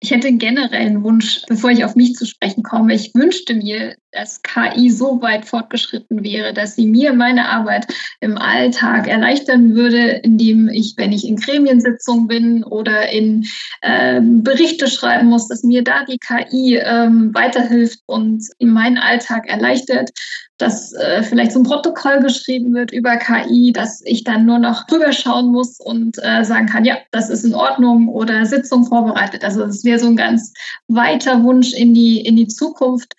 Ich hätte einen generellen Wunsch, bevor ich auf mich zu sprechen komme. Ich wünschte mir, dass KI so weit fortgeschritten wäre, dass sie mir meine Arbeit im Alltag erleichtern würde, indem ich, wenn ich in Gremiensitzungen bin oder in äh, Berichte schreiben muss, dass mir da die KI ähm, weiterhilft und in meinen Alltag erleichtert dass äh, vielleicht so ein Protokoll geschrieben wird über KI, dass ich dann nur noch drüber schauen muss und äh, sagen kann, ja, das ist in Ordnung oder Sitzung vorbereitet. Also es wäre so ein ganz weiter Wunsch in die, in die Zukunft.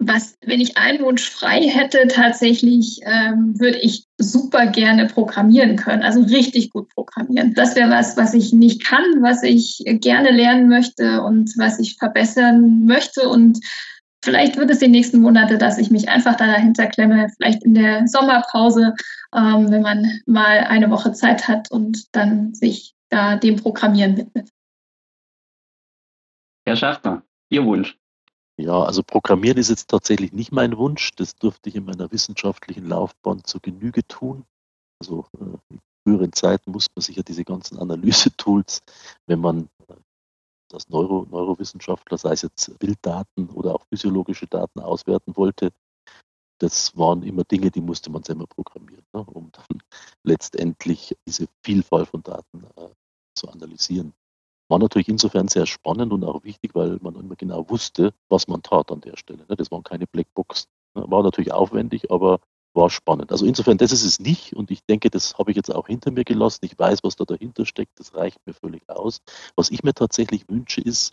Was, wenn ich einen Wunsch frei hätte, tatsächlich ähm, würde ich super gerne programmieren können, also richtig gut programmieren. Das wäre was, was ich nicht kann, was ich gerne lernen möchte und was ich verbessern möchte und Vielleicht wird es die nächsten Monate, dass ich mich einfach da dahinter klemme, vielleicht in der Sommerpause, ähm, wenn man mal eine Woche Zeit hat und dann sich da dem Programmieren widmet. Herr Schaffner, Ihr Wunsch. Ja, also Programmieren ist jetzt tatsächlich nicht mein Wunsch. Das durfte ich in meiner wissenschaftlichen Laufbahn zur Genüge tun. Also äh, in früheren Zeiten musste man sich ja diese ganzen Analysetools, wenn man als Neuro, Neurowissenschaftler, sei es jetzt Bilddaten oder auch physiologische Daten auswerten wollte, das waren immer Dinge, die musste man selber programmieren, ne, um dann letztendlich diese Vielfalt von Daten äh, zu analysieren. War natürlich insofern sehr spannend und auch wichtig, weil man immer genau wusste, was man tat an der Stelle. Ne. Das waren keine Blackbox. Ne. War natürlich aufwendig, aber war spannend. Also insofern, das ist es nicht und ich denke, das habe ich jetzt auch hinter mir gelassen. Ich weiß, was da dahinter steckt, das reicht mir völlig aus. Was ich mir tatsächlich wünsche, ist,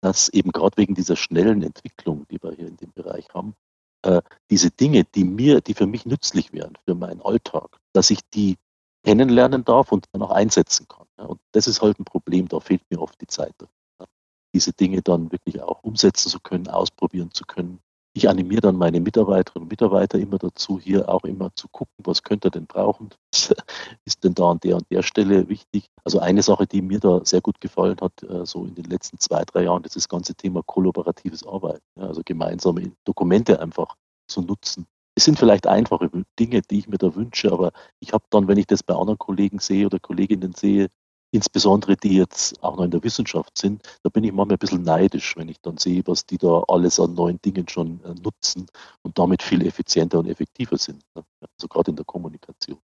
dass eben gerade wegen dieser schnellen Entwicklung, die wir hier in dem Bereich haben, äh, diese Dinge, die mir, die für mich nützlich wären, für meinen Alltag, dass ich die kennenlernen darf und dann auch einsetzen kann. Ja, und das ist halt ein Problem, da fehlt mir oft die Zeit. Ja, diese Dinge dann wirklich auch umsetzen zu können, ausprobieren zu können, ich animiere dann meine Mitarbeiterinnen und Mitarbeiter immer dazu, hier auch immer zu gucken, was könnte er denn brauchen, was ist denn da an der und der Stelle wichtig. Also eine Sache, die mir da sehr gut gefallen hat, äh, so in den letzten zwei, drei Jahren, das ist das ganze Thema kollaboratives Arbeiten, also gemeinsame Dokumente einfach zu nutzen. Es sind vielleicht einfache Dinge, die ich mir da wünsche, aber ich habe dann, wenn ich das bei anderen Kollegen sehe oder Kolleginnen sehe, insbesondere die jetzt auch noch in der Wissenschaft sind, da bin ich manchmal ein bisschen neidisch, wenn ich dann sehe, was die da alles an neuen Dingen schon äh, nutzen und damit viel effizienter und effektiver sind. Also gerade in der Kommunikation.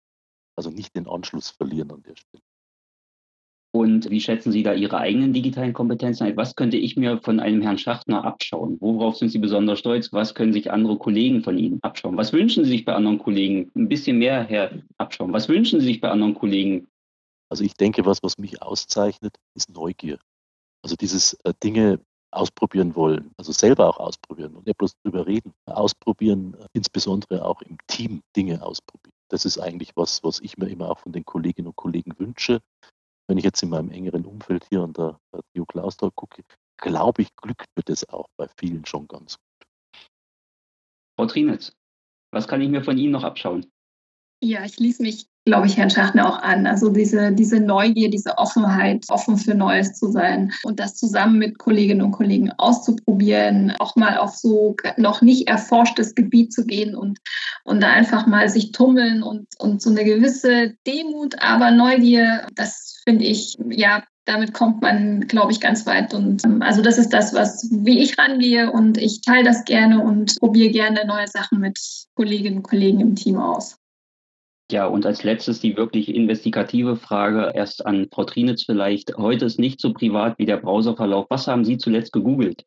Also nicht den Anschluss verlieren an der Stelle. Und wie schätzen Sie da Ihre eigenen digitalen Kompetenzen ein? Was könnte ich mir von einem Herrn Schachtner abschauen? Worauf sind Sie besonders stolz? Was können sich andere Kollegen von Ihnen abschauen? Was wünschen Sie sich bei anderen Kollegen? Ein bisschen mehr her abschauen. Was wünschen Sie sich bei anderen Kollegen also ich denke, was, was mich auszeichnet, ist Neugier. Also dieses äh, Dinge ausprobieren wollen, also selber auch ausprobieren und nicht bloß drüber reden, ausprobieren, äh, insbesondere auch im Team Dinge ausprobieren. Das ist eigentlich was, was ich mir immer auch von den Kolleginnen und Kollegen wünsche. Wenn ich jetzt in meinem engeren Umfeld hier an der TU Klausthal gucke, glaube ich, glückt mir das auch bei vielen schon ganz gut. Frau Trinitz, was kann ich mir von Ihnen noch abschauen? Ja, ich schließe mich, glaube ich, Herrn Schachner auch an. Also diese, diese Neugier, diese Offenheit, offen für Neues zu sein und das zusammen mit Kolleginnen und Kollegen auszuprobieren, auch mal auf so noch nicht erforschtes Gebiet zu gehen und, und da einfach mal sich tummeln und, und so eine gewisse Demut, aber Neugier, das finde ich, ja, damit kommt man, glaube ich, ganz weit. Und ähm, also das ist das, was wie ich rangehe und ich teile das gerne und probiere gerne neue Sachen mit Kolleginnen und Kollegen im Team aus. Ja, und als letztes die wirklich investigative Frage erst an Frau Trinitz vielleicht. Heute ist nicht so privat wie der Browserverlauf. Was haben Sie zuletzt gegoogelt?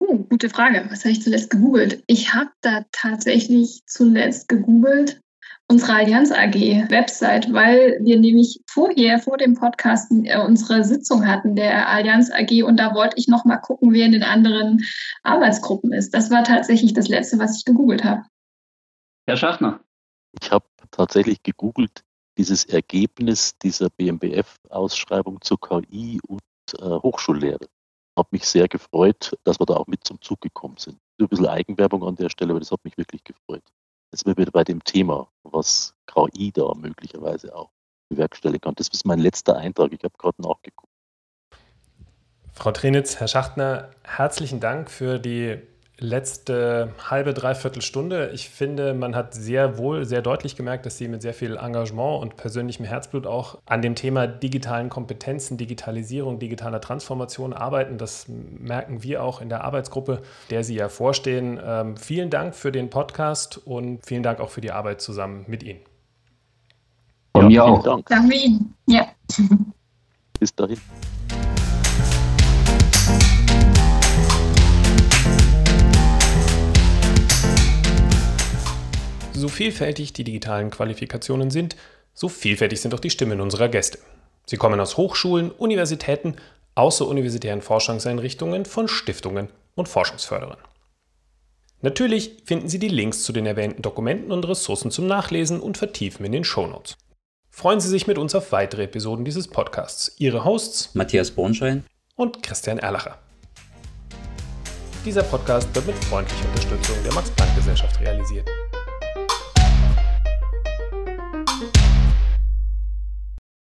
Uh, gute Frage. Was habe ich zuletzt gegoogelt? Ich habe da tatsächlich zuletzt gegoogelt unsere Allianz AG Website, weil wir nämlich vorher, vor dem Podcast, äh, unsere Sitzung hatten der Allianz AG und da wollte ich noch mal gucken, wer in den anderen Arbeitsgruppen ist. Das war tatsächlich das Letzte, was ich gegoogelt habe. Herr Schaffner. Ich habe tatsächlich gegoogelt, dieses Ergebnis dieser BMBF-Ausschreibung zur KI und äh, Hochschullehre. Hat mich sehr gefreut, dass wir da auch mit zum Zug gekommen sind. Ein bisschen Eigenwerbung an der Stelle, aber das hat mich wirklich gefreut. Jetzt sind wir wieder bei dem Thema, was KI da möglicherweise auch bewerkstelligen kann. Das ist mein letzter Eintrag. Ich habe gerade nachgeguckt. Frau Trenitz, Herr Schachtner, herzlichen Dank für die letzte halbe, dreiviertel Stunde. Ich finde, man hat sehr wohl, sehr deutlich gemerkt, dass Sie mit sehr viel Engagement und persönlichem Herzblut auch an dem Thema digitalen Kompetenzen, Digitalisierung, digitaler Transformation arbeiten. Das merken wir auch in der Arbeitsgruppe, der Sie ja vorstehen. Ähm, vielen Dank für den Podcast und vielen Dank auch für die Arbeit zusammen mit Ihnen. Von ja, mir auch. Dank. Danke Ihnen. Ja. Bis dahin. So vielfältig die digitalen Qualifikationen sind, so vielfältig sind auch die Stimmen unserer Gäste. Sie kommen aus Hochschulen, Universitäten, außeruniversitären Forschungseinrichtungen, von Stiftungen und Forschungsförderern. Natürlich finden Sie die Links zu den erwähnten Dokumenten und Ressourcen zum Nachlesen und Vertiefen in den Shownotes. Freuen Sie sich mit uns auf weitere Episoden dieses Podcasts. Ihre Hosts Matthias Bornschein und Christian Erlacher. Dieser Podcast wird mit freundlicher Unterstützung der Max-Planck-Gesellschaft realisiert.